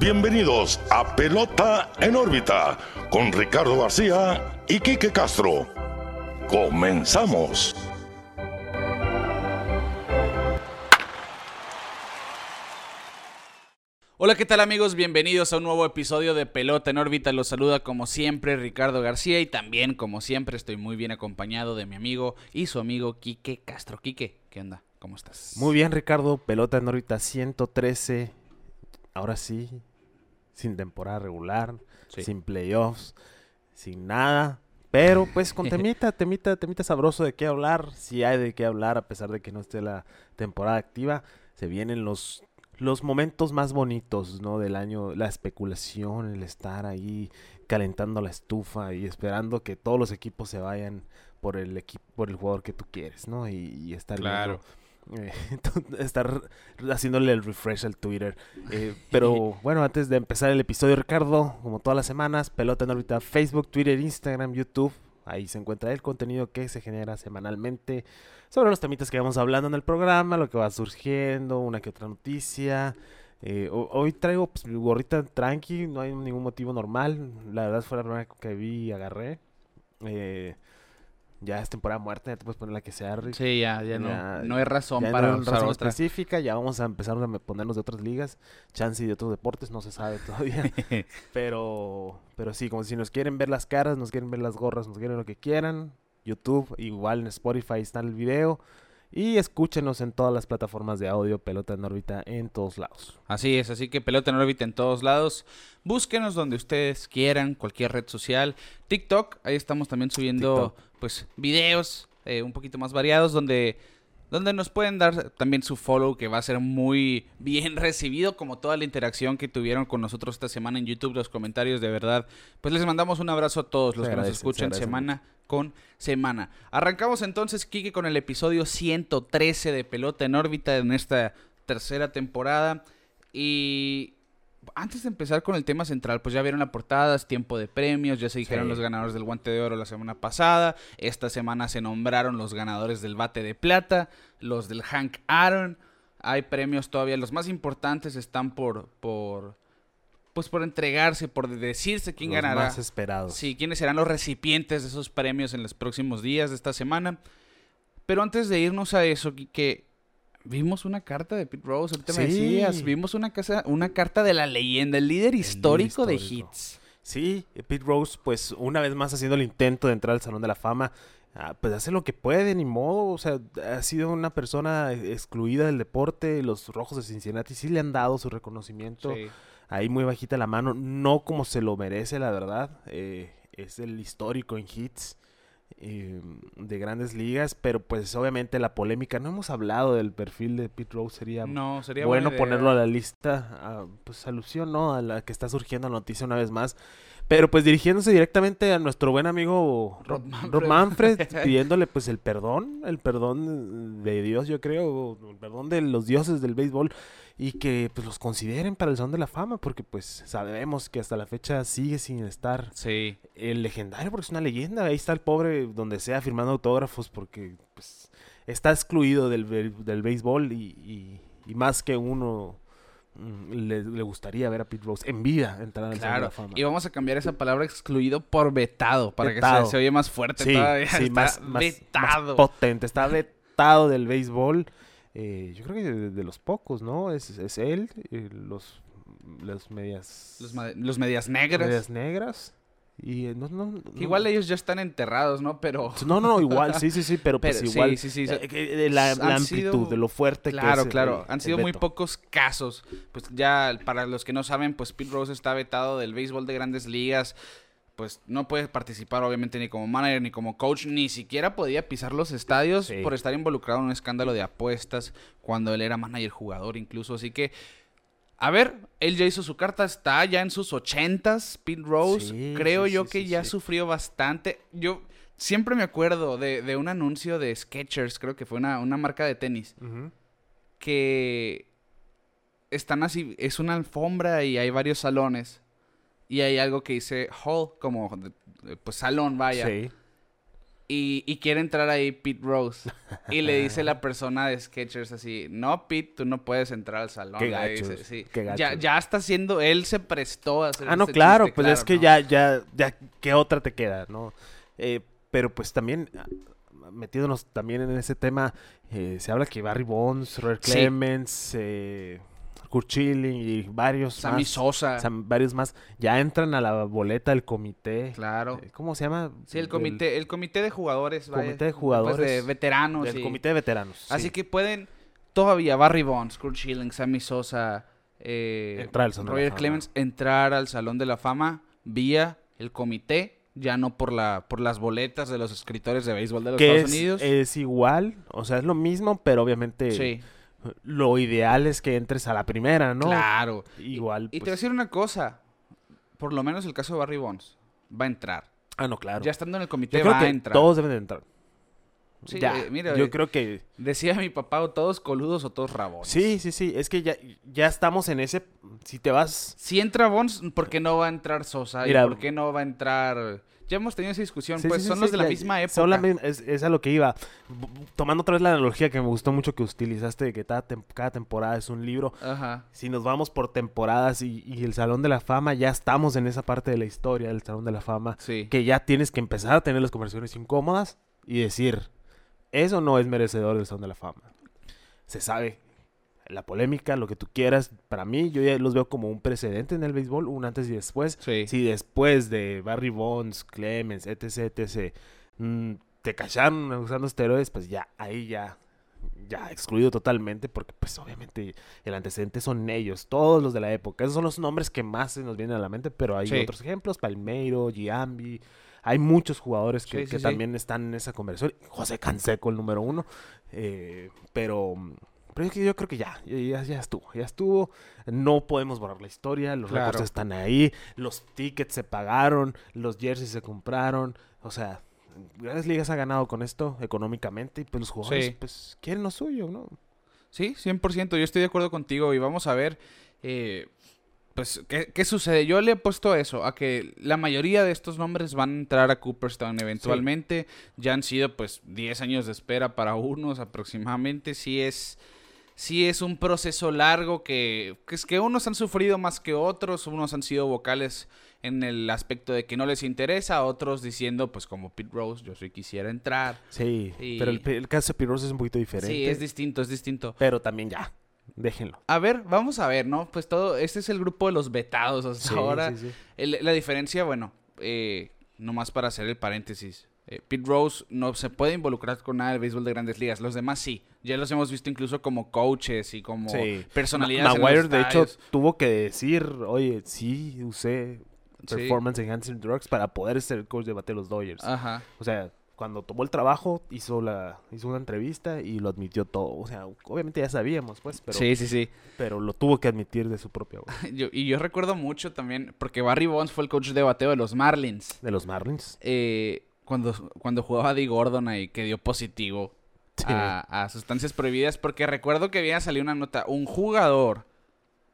bienvenidos a Pelota en órbita con Ricardo García y Quique Castro. Comenzamos. Hola, ¿qué tal amigos? Bienvenidos a un nuevo episodio de Pelota en órbita. Los saluda como siempre Ricardo García y también como siempre estoy muy bien acompañado de mi amigo y su amigo Quique Castro. Quique, ¿qué onda? ¿Cómo estás? Muy bien, Ricardo. Pelota en órbita 113. Ahora sí, sin temporada regular, Sí. sin playoffs, sin nada. Pero pues con temita, temita, temita sabroso de qué hablar. Si hay de qué hablar, a pesar de que no esté la temporada activa, se vienen los, los momentos más bonitos, ¿no? Del año, la especulación, el estar ahí calentando la estufa y esperando que todos los equipos se vayan por el equipo, por el jugador que tú quieres, ¿no? Y, y estar Claro. viendo, eh, estar haciéndole el refresh al Twitter. Eh, pero bueno, antes de empezar el episodio, Ricardo, como todas las semanas, pelota en órbita, Facebook, Twitter, Instagram, YouTube. Ahí se encuentra el contenido que se genera semanalmente sobre los temitas que vamos hablando en el programa, lo que va surgiendo, una que otra noticia. Eh, ho- hoy traigo pues, mi gorrita tranqui, no hay ningún motivo normal. La verdad fue la primera que vi y agarré. Eh, ya es temporada muerta, ya te puedes poner la que sea, Rick. Sí, ya, ya, Ya- no, no hay razón Ya para no hay usar razón otra. específica, ya vamos a empezar a ponernos de otras ligas, chance y de otros deportes, no se sabe todavía. pero, pero sí, como si nos quieren ver las caras, nos quieren ver las gorras, nos quieren lo que quieran. YouTube, igual en Spotify está el video. Y escúchenos en todas las plataformas de audio, pelota en órbita en todos lados. Así es, así que pelota en órbita en todos lados. Búsquenos donde ustedes quieran, cualquier red social. TikTok, ahí estamos también subiendo pues videos eh, un poquito más variados donde donde nos pueden dar también su follow que va a ser muy bien recibido como toda la interacción que tuvieron con nosotros esta semana en YouTube, los comentarios de verdad. Pues les mandamos un abrazo a todos los Se que nos agradece, escuchan semana con semana. Arrancamos entonces, Kike, con el episodio 113 de Pelota en órbita en esta tercera temporada. Y antes de empezar con el tema central, pues ya vieron la portada, es tiempo de premios, ya se dijeron Sí. los ganadores del guante de oro la semana pasada, esta semana se nombraron los ganadores del bate de plata, los del Hank Aaron, hay premios todavía, los más importantes están por, por, pues por entregarse, por decirse quién Los ganará. más esperados. Sí, quiénes serán los recipientes de esos premios en los próximos días de esta semana. Pero antes de irnos a eso, que vimos una carta de Pete Rose, ahorita me Sí. decías, vimos una, casa, una carta de la leyenda, el líder histórico, de histórico. hits. Sí, Pete Rose, pues una vez más haciendo el intento de entrar al Salón de la Fama, ah, pues hace lo que puede, ni modo, o sea, ha sido una persona excluida del deporte, los Rojos de Cincinnati sí le han dado su reconocimiento, Sí. ahí muy bajita la mano, no como se lo merece, la verdad, eh, es el histórico en hits eh, de grandes ligas, pero pues obviamente la polémica, no hemos hablado del perfil de Pete Rose, sería No, sería bueno ponerlo a la lista, ah, pues alusión, ¿no? A la que está surgiendo la noticia una vez más. Pero pues dirigiéndose directamente a nuestro buen amigo Rob Manfred. Rob Manfred, pidiéndole pues el perdón, el perdón de Dios, yo creo, el perdón de los dioses del béisbol y que pues los consideren para el Salón de la Fama, porque pues sabemos que hasta la fecha sigue sin estar Sí. el legendario, porque es una leyenda. Ahí está el pobre donde sea firmando autógrafos porque pues, está excluido del, del béisbol y, y- y más que uno le, le gustaría ver a Pete Rose en vida entrar al Salón de Claro, la Fama. y vamos a cambiar esa palabra excluido por vetado, para que se, se oye más fuerte Sí, todavía. sí, Está más, vetado. potente. Está vetado del béisbol. Eh, yo creo que de, de los pocos, ¿no? Es, es él, eh, los, los medias, los medias negras. medias negras. Y eh, no, no, no- Igual ellos ya están enterrados, ¿no? Pero... No, no, igual, sí, sí, sí, pero, pues Pero sí, igual. sí, sí, eh, que la, la han amplitud, sido- de lo fuerte que Claro, es. el- claro. Han sido muy pocos casos. Pues ya, para los que no saben, pues Pete Rose está vetado del béisbol de grandes ligas. Pues no puede participar, obviamente, ni como manager ni como coach. Ni siquiera podía pisar los estadios Sí. por estar involucrado en un escándalo de apuestas cuando él era manager jugador, incluso. Así que. A ver, él ya hizo su carta, está ya en sus ochentas, Pete Rose. Sí, Creo sí, yo sí, que ya sufrió bastante. Yo siempre me acuerdo de, de un anuncio de Skechers, creo que fue una, una marca de tenis que están así, es una alfombra y hay varios salones. Y hay algo que dice hall, como pues salón, vaya. Sí. Y, y quiere entrar ahí Pete Rose. Y le dice la persona de Sketchers así, no, Pete, tú no puedes entrar al salón. Qué gachos, dice, sí. qué Ya, ya está haciendo, él se prestó a hacer Ah, no, claro, chiste, pues es que ¿no? ya, ya, ya, ¿qué otra te queda, no? Eh, pero pues también, ah, metiéndonos también en ese tema, eh, se habla que Barry Bonds, Roy Sí. Clemens, eh, Kurt Schilling y varios Sammy más, Sosa. Sam- varios más, ya entran a la boleta del comité. Claro. Eh, ¿Cómo se llama? Sí, el comité, el comité de jugadores. vaya, Comité de pues, jugadores. de veteranos. Del y- comité de veteranos. Así sí. que pueden todavía Barry Bonds, Kurt Schilling, Sammy Sosa, eh, Entrar al de la Roger Fama. Clemens entrar al Salón de la Fama vía el comité, ya no por la por las boletas de los escritores de béisbol de los que Estados es, Unidos. es igual, o sea, es lo mismo, pero obviamente sí, lo ideal es que entres a la primera, ¿no? claro. Igual. Y te voy a pues- decir una cosa, por lo menos el caso de Barry Bonds va a entrar. Ah, no, claro. Ya estando en el Yo comité creo va que a entrar. todos deben de entrar. Sí, ya, eh, mira, yo eh, creo que Decía mi papá, o todos coludos o todos rabones. sí, sí, sí, es que ya, ya estamos en ese, si te vas, Si entra Bonds, ¿por qué no va a entrar Sosa? Mira, ¿Y por qué no va a entrar...? Ya hemos tenido esa discusión, Sí, pues sí, son sí, los de la misma época. son la misma- es, es a lo que iba. Tomando otra vez la analogía que me gustó mucho que utilizaste de que cada, tem- cada temporada es un libro. Ajá. Si nos vamos por temporadas y, y el Salón de la Fama, ya estamos en esa parte de la historia del Salón de la Fama. Sí. Que ya tienes que empezar a tener las conversaciones incómodas y decir, eso no es merecedor del Salón de la Fama. Se sabe. La polémica, lo que tú quieras, para mí yo ya los veo como un precedente en el béisbol, un antes y después. Sí. Si después de Barry Bonds, Clemens, etc, etc, mm, te cacharon usando esteroides, pues ya, ahí ya, ya excluido totalmente, porque pues obviamente el antecedente son ellos, todos los de la época. Esos son los nombres que más se nos vienen a la mente, pero hay Sí. otros ejemplos, Palmeiro, Giambi, hay muchos jugadores que, Sí, también están en esa conversación. José Canseco, el número uno, eh, pero... Pero es que yo creo que ya, ya, ya estuvo, ya estuvo. No podemos borrar la historia, los Claro. están ahí, los tickets se pagaron, los jerseys se compraron. O sea, Grandes Ligas ha ganado con esto económicamente y pues los jugadores Sí. pues quieren lo suyo, ¿no? Sí, 100%. Yo estoy de acuerdo contigo y vamos a ver, eh, pues, ¿qué, qué sucede. Yo le he puesto eso, a que la mayoría de estos nombres van a entrar a Cooperstown eventualmente. Ya han sido, pues, 10 años de espera para unos aproximadamente. Sí es, sí es un proceso largo que, que es que unos han sufrido más que otros. Unos han sido vocales en el aspecto de que no les interesa. Otros diciendo, pues, como Pete Rose, yo sí quisiera entrar. Sí, Y- pero el, el caso de Pirros es un poquito diferente. Sí, es distinto, es distinto. Pero también ya, déjenlo. A ver, vamos a ver, ¿no? Pues todo, este es el grupo de los vetados hasta Sí, ahora. sí, sí. El- la diferencia, bueno, eh, nomás para hacer el paréntesis. Eh, Pete Rose no se puede involucrar con nada del béisbol de grandes ligas. Los demás sí. Ya los hemos visto incluso como coaches y como Sí. personalidades. Maguire, de hecho, tuvo que decir, oye, sí, usé Sí. Performance Enhancing Drugs para poder ser el coach de bate los Dodgers. Ajá. O sea, cuando tomó el trabajo, hizo la hizo una entrevista y lo admitió todo. O sea, obviamente ya sabíamos, pues, pero, Sí, sí, sí. pero lo tuvo que admitir de su propia voz. Yo- y yo recuerdo mucho también, porque Barry Bonds fue el coach de bateo de los Marlins. De los Marlins. eh, cuando, cuando jugaba Dee Gordon ahí, que dio positivo Sí. a, a sustancias prohibidas, porque recuerdo que había salido una nota, un jugador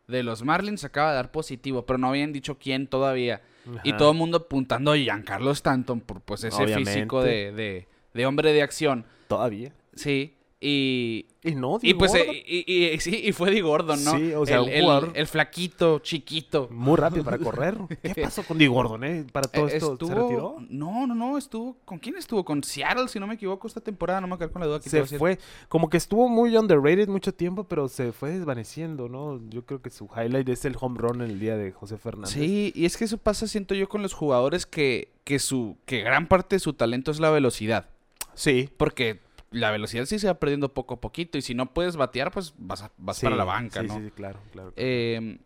de los Marlins acaba de dar positivo, pero no habían dicho quién todavía. Y todo el mundo apuntando a Giancarlo Stanton por pues ese Obviamente. físico de, de, de hombre de acción. Todavía. Sí. Y, Y no, y pues Gordon, eh, y, y- sí, y fue Dee Gordon, ¿no? Sí, o sea, el, el- el flaquito, chiquito. muy rápido para correr. ¿Qué pasó con Di Gordon, eh? Para todo Eh, esto, ¿se retiró? No, no, no, estuvo. ¿Con quién estuvo? Con Seattle, si no me equivoco, esta temporada. No me quedé con la duda. aquí te Se decir. fue, como que estuvo muy underrated mucho tiempo, pero se fue desvaneciendo, ¿no? Yo creo que su highlight es el home run en el día de José Fernández. Sí, y es que eso pasa, siento yo, con los jugadores que, que su que gran parte de su talento es la velocidad. Sí. Porque la velocidad sí se va perdiendo poco a poquito. Y si no puedes batear, pues vas, a- vas sí, para la banca, sí, ¿no? Sí, sí, claro, claro. Eh,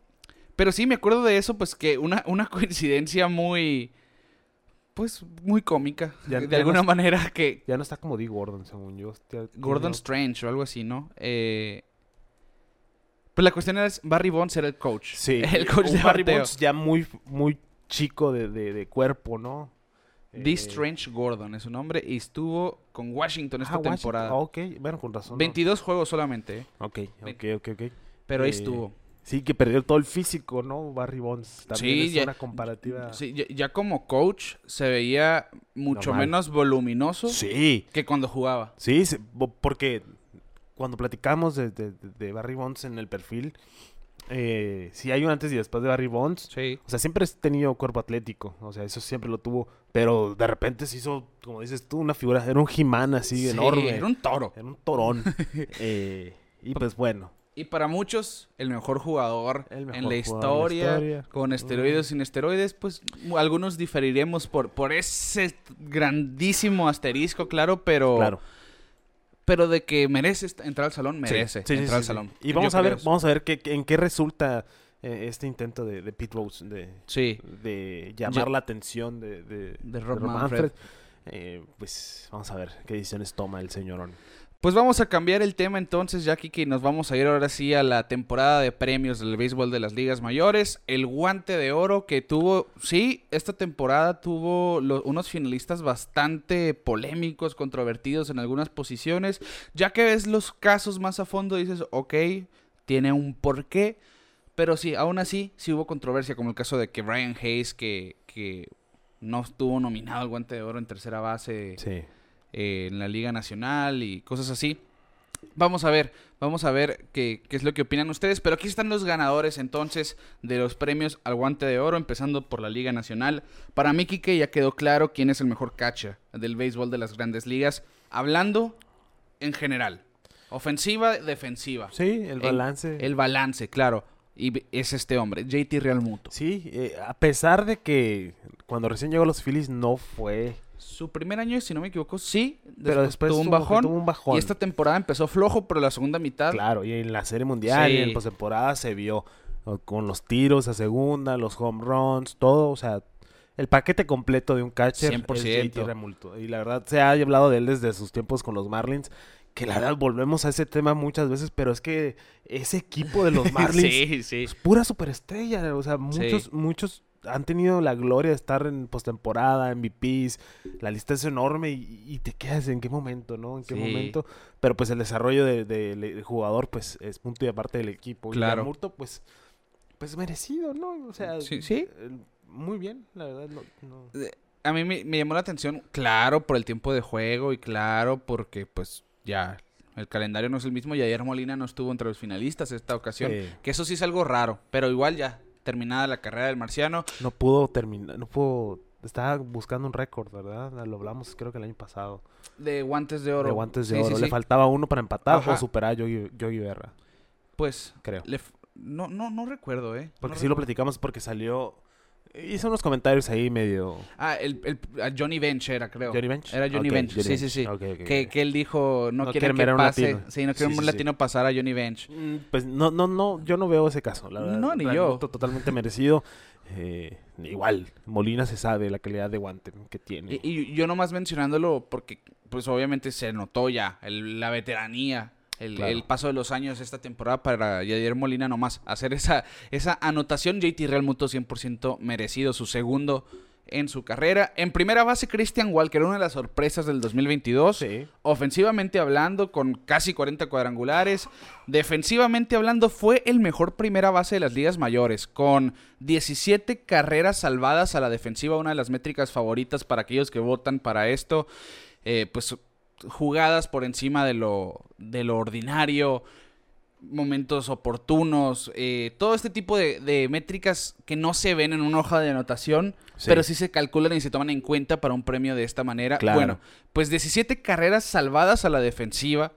pero sí, me acuerdo de eso, pues que una, una coincidencia muy. Pues muy cómica. Ya- de ya alguna no- manía que, Ya no está como Di Gordon, según yo. Hostia, Gordon Strange o algo así, ¿no? Eh, pues la cuestión es, Barry Bonds era el coach. Sí. El coach de Barry. Bonds ya muy, muy chico de, de, de cuerpo, ¿no? D. Eh, Strange Gordon es su nombre y estuvo con Washington esta ah, Washington. temporada. Ah, ok, bueno, con razón. ¿no? 22 juegos solamente, ¿eh? Ok, ok, ok, ok. pero ahí Eh, estuvo. Sí, que perdió todo el físico, ¿no? Barry Bonds. También Sí, es ya- una comparativa. Sí, ya, ya como coach se veía mucho menos voluminoso Sí, que cuando jugaba. sí, porque cuando platicamos de- de- de Barry Bonds en el perfil, eh, sí hay un antes y después de Barry Bonds. Sí. O sea, siempre has tenido cuerpo atlético. O sea, eso siempre lo tuvo. Pero de repente se hizo, como dices tú, una figura. Era un Jimán así enorme. Era un toro. Era un torón. Eh, y pues bueno. Y para muchos, el mejor jugador El mejor en la jugador historia, en la historia. con esteroides, sin esteroides, pues algunos diferiremos por, por ese grandísimo asterisco, claro, pero, Claro. Pero de que merece entrar al salón, merece Sí, sí, sí, entrar al salón. Y Yo vamos a ver, vamos a ver qué, en qué resulta eh, este intento de, de Pete Rose de, de llamar la atención de, de, De Rob Manfred. Eh, pues vamos a ver qué decisiones toma el señorón. Pues vamos a cambiar el tema entonces, ya que nos vamos a ir ahora sí a la temporada de premios del béisbol de las ligas mayores. El guante de oro que tuvo, sí, esta temporada tuvo unos finalistas bastante polémicos, controvertidos en algunas posiciones. Ya que ves los casos más a fondo, dices, ok, tiene un porqué. Pero sí, aún así, sí hubo controversia, como el caso de que Brian Hayes, que, que no estuvo nominado al guante de oro en tercera base Sí. Eh, en la Liga Nacional y cosas así. Vamos a ver, vamos a ver qué, qué es lo que opinan ustedes. Pero aquí están los ganadores entonces de los premios al guante de oro, empezando por la Liga Nacional. Para mí, Kike, ya quedó claro quién es el mejor catcher del béisbol de las grandes ligas. Hablando en general. Ofensiva, defensiva. Sí, el balance. El balance, claro. Y es este hombre, JT Realmuto. Sí, eh, a pesar de que cuando recién llegó a los Phillies no fue. Su primer año, si no me equivoco, sí. Pero después tuvo un bajón. tuvo un bajón. Y esta temporada empezó flojo, pero la segunda mitad Claro, y en la Serie Mundial y en postemporada se vio con los tiros a segunda, los home runs, todo, o sea, el paquete completo de un catcher 100%. es JT Realmuto. Y la verdad se ha hablado de él desde sus tiempos con los Marlins, que la verdad volvemos a ese tema muchas veces, pero es que ese equipo de los Marlins sí, sí. es pura superestrella, o sea, muchos muchos han tenido la gloria de estar en postemporada, MVPs, la lista es enorme y, y te quedas en qué momento, ¿no? En qué Sí. momento. Pero pues el desarrollo de- de- del jugador pues es punto y aparte del equipo. Claro. Y Realmuto, pues, pues merecido, ¿no? O sea, Sí, sí. muy bien, la verdad. No, no- A mí me, me llamó la atención, claro, por el tiempo de juego y claro, porque pues ya el calendario no es el mismo y ayer Molina no estuvo entre los finalistas esta ocasión. Que eso sí es algo raro, pero igual ya, terminada la carrera del marciano. no pudo terminar, no pudo... Estaba buscando un récord, ¿verdad? Lo hablamos creo que el año pasado. De guantes de oro. De guantes de Sí, sí, oro. Le sí. faltaba uno para empatar Ajá. o superar a Yogi, Yogi Berra, Pues, creo. le no, no, no recuerdo, ¿eh? Porque No sí lo platicamos porque salió... Hizo unos comentarios ahí medio... Ah, el, Johnny Bench era, creo. ¿Johnny Bench? Era Johnny Bench, Johnny sí, sí, sí. Que, que él dijo, no, No quiere que un pase. latino. Sí, no quiere Sí, un latino pasar a Johnny Bench. Mm, Pues no, no, no, yo no veo ese caso, la verdad. No, ni yo. Totalmente merecido. Eh, igual, Molina se sabe la calidad de guante que tiene. Y, y yo nomás mencionándolo porque, pues obviamente se notó ya el- la veteranía, el, Claro. el paso de los años esta temporada para Yadier Molina nomás hacer esa, esa anotación. JT Realmuto 100% merecido, su segundo en su carrera. En primera base, Christian Walker, una de las sorpresas del 2022. Sí. Ofensivamente hablando, con casi 40 cuadrangulares. Defensivamente hablando, fue el mejor primera base de las ligas mayores, con 17 carreras salvadas a la defensiva, una de las métricas favoritas para aquellos que votan para esto. Eh, pues jugadas por encima de lo, de lo ordinario, momentos oportunos, eh, todo este tipo de, de métricas que no se ven en una hoja de anotación, Sí. pero sí se calculan y se toman en cuenta para un premio de esta manera. Claro. Bueno, pues 17 carreras salvadas a la defensiva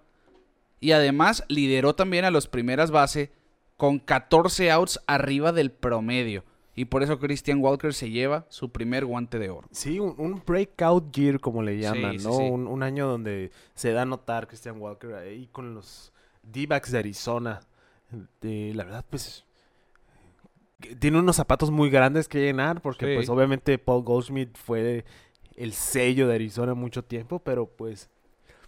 y además lideró también a los primeras base con 14 outs arriba del promedio. Y por eso Christian Walker se lleva su primer guante de oro. Sí, un, un breakout year, como le llaman, Sí, ¿no? sí. Un, un año donde se da a notar Christian Walker ahí con los D-backs de Arizona. La verdad, pues. Tiene unos zapatos muy grandes que llenar, porque, pues, obviamente, Paul Goldschmidt fue el sello de Arizona mucho tiempo, pero, pues,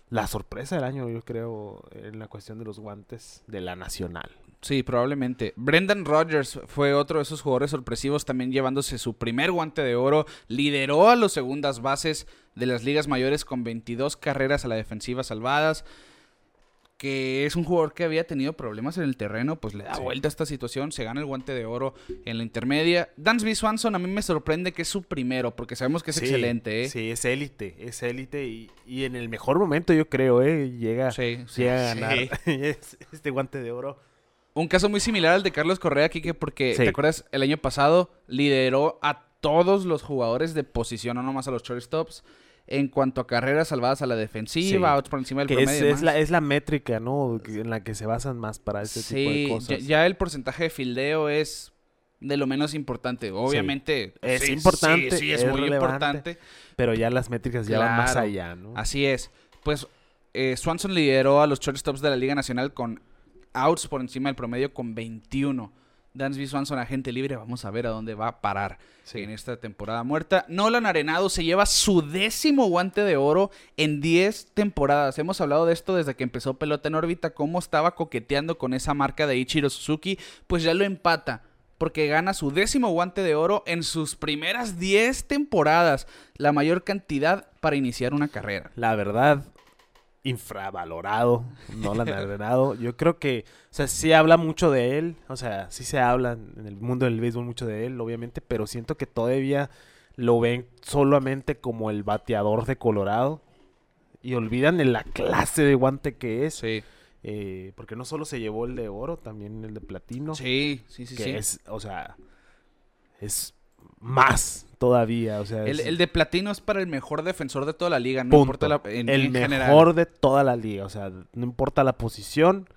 la sorpresa del año, yo creo, en la cuestión de los guantes de la nacional. Sí, probablemente. Brendan Rodgers fue otro de esos jugadores sorpresivos, también llevándose su primer guante de oro. Lideró a los segundas bases de las ligas mayores con 22 carreras a la defensiva salvadas. que es un jugador que había tenido problemas en el terreno, pues le da Sí. vuelta a esta situación, se gana el guante de oro en la intermedia. Dansby Swanson a mí me sorprende que es su primero, porque sabemos que es Sí, excelente, ¿eh? Sí, es élite, es élite y, y en el mejor momento yo creo, ¿eh? Llega, Sí, llega a ganar este guante de oro. Un caso muy similar al de Carlos Correa, Kike, porque, Sí. ¿te acuerdas? El año pasado lideró a todos los jugadores de posición, no nomás a los shortstops, en cuanto a carreras salvadas a la defensiva, Sí. outs por encima del Que es, promedio. es más. la, es la métrica, ¿no? En la que se basan más para este tipo de cosas. ya, ya el porcentaje de fildeo es de lo menos importante. Obviamente Es sí, importante, Sí, sí, es, es muy importante. Pero ya las métricas ya van más Claro. allá, ¿no? Así es. Pues eh, Swanson lideró a los shortstops de la Liga Nacional con outs por encima del promedio con 21. Dansby Swanson, agente libre, vamos a ver a dónde va a parar Sí. en esta temporada muerta. Nolan Arenado se lleva su décimo guante de oro en 10 temporadas. Hemos hablado de esto desde que empezó Pelota en órbita, cómo estaba coqueteando con esa marca de Ichiro Suzuki, pues ya lo empata. Porque gana su décimo guante de oro en sus primeras 10 temporadas, la mayor cantidad para iniciar una carrera. La verdad, infravalorado, no la han ordenado. Yo creo que, o sea, sí habla mucho de él, o sea, sí se habla en el mundo del béisbol mucho de él, obviamente, pero siento que todavía lo ven solamente como el bateador de Colorado y olvidan de la clase de guante que es, Sí, eh, porque no solo se llevó el de oro, también el de platino, sí, sí, sí. que sí. es, o sea, es más todavía, o sea, El, es- el de platino es para el mejor defensor de toda la liga, no Punto. importa la, en, el en mejor general. de toda la liga. O sea, no importa la posición.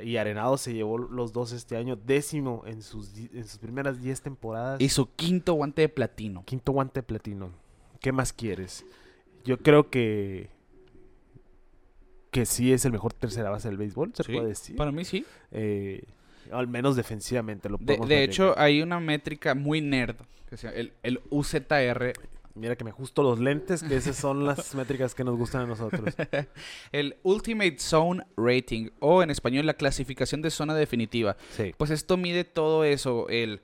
Y Arenado se llevó los dos este año, décimo en sus, en sus primeras 10 temporadas. Y su quinto guante de platino. Quinto guante de platino. ¿Qué más quieres? Yo creo que que sí es el mejor tercera base del béisbol, se Sí, puede decir. Para mí sí. Eh, al menos defensivamente lo De, podemos de meter. hecho, hay una métrica muy nerd, que se llama el, el UZR. Mira que me ajusto los lentes, que esas son las métricas que nos gustan a nosotros. El Ultimate Zone Rating, o en español la clasificación de zona definitiva. Sí. Pues esto mide todo eso, el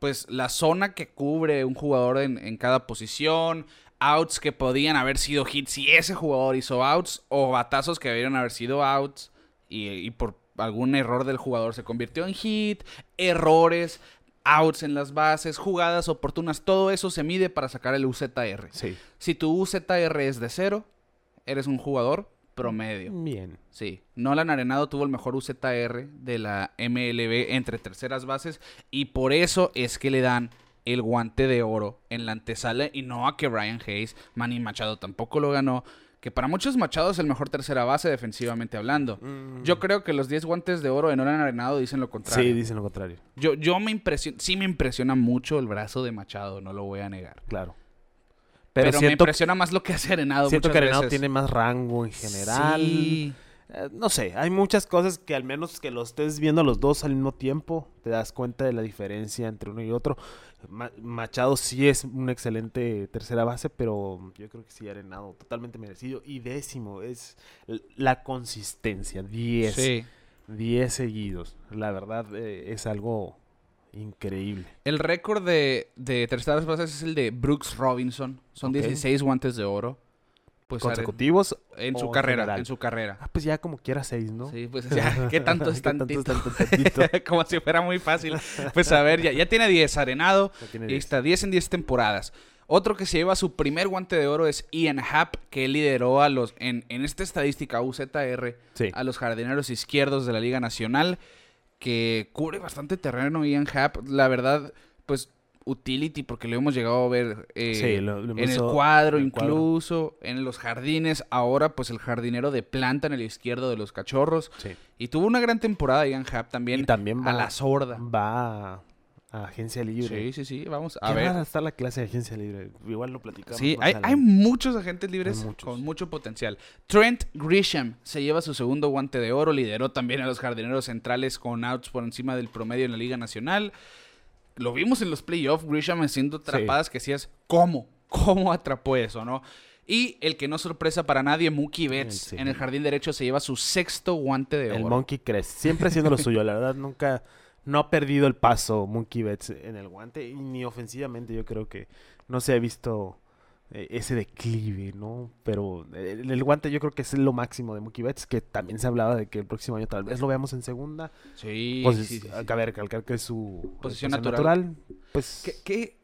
pues la zona que cubre un jugador en, en cada posición, outs que podían haber sido hits si ese jugador hizo outs, o batazos que debieron haber sido outs y, y por algún error del jugador se convirtió en hit, errores, outs en las bases, jugadas oportunas, todo eso se mide para sacar el UZR. Sí. Si tu UZR es de cero, eres un jugador promedio. Bien. Sí, Nolan Arenado tuvo el mejor UZR de la MLB entre terceras bases y por eso es que le dan el guante de oro en la antesala y no a que Brian Hayes, Manny Machado tampoco lo ganó, que para muchos Machado es el mejor tercera base defensivamente hablando. Yo creo que los 10 guantes de oro de Nolan Arenado dicen lo contrario. Sí, dicen lo contrario. Yo, yo me impresiona, sí me impresiona mucho el brazo de Machado, no lo voy a negar. Claro. Pero, Pero, me impresiona más lo que hace Arenado siento que Arenado veces. tiene más rango en general. Sí. Eh, no sé, hay muchas cosas que al menos que lo estés viendo los dos al mismo tiempo, te das cuenta de la diferencia entre uno y otro. Ma- Machado sí es un excelente tercera base, pero yo creo que sí, Arenado totalmente merecido. Y décimo es la consistencia, 10. Sí. 10 seguidos. La verdad eh, es algo increíble. El récord de, de terceras bases es el de Brooks Robinson. Son Ok. 16 guantes de oro. Pues ¿Consecutivos? en su carrera, general? en su carrera. Ah, pues ya como quiera 6, ¿no? Sí, pues ya, ¿qué tanto es ¿Qué tanto tantito? es tanto tantito? Como si fuera muy fácil. Pues a ver, ya, ya tiene 10 arenado. Ya tiene Y 10. está 10 en 10 temporadas. Otro que se lleva su primer guante de oro es Ian Happ, que lideró a los, en, en esta estadística UZR, Sí. a los jardineros izquierdos de la Liga Nacional, que cubre bastante terreno Ian Happ. La verdad, pues utility, porque lo hemos llegado a ver eh, Sí, lo- lo en el cuadro incluso, en los jardines. Ahora, pues el jardinero de planta en el izquierdo de los cachorros. Sí. Y tuvo una gran temporada Ian Happ también, Y también a va- la sorda. Va a, a agencia libre. Sí, sí, sí, vamos a Qué ver. está la clase de agencia libre. Igual lo platicamos. Sí, hay, hay muchos agentes libres muchos. con mucho potencial. Trent Grisham se lleva su segundo guante de oro, lideró también a los jardineros centrales con outs por encima del promedio en la Liga Nacional. Lo vimos en los playoffs, Grisham haciendo atrapadas que decías, ¿cómo? ¿Cómo atrapó eso, no? Y el que no sorpresa para nadie, Mookie Betts, Sí. en el jardín derecho se lleva su sexto guante de El oro. Monkey crece. Siempre haciendo lo suyo. La verdad, nunca. No ha perdido el paso Monkey Betts en el guante. Y ni ofensivamente, yo creo que no se ha visto ese declive, ¿no? Pero el, el guante yo creo que es lo máximo de Mookie Betts, que también se hablaba de que el próximo año tal vez lo veamos en segunda. Sí, Pues sí, sí, sí. cabe recalcar que es su Posición natural. Pues ¿Qué, qué,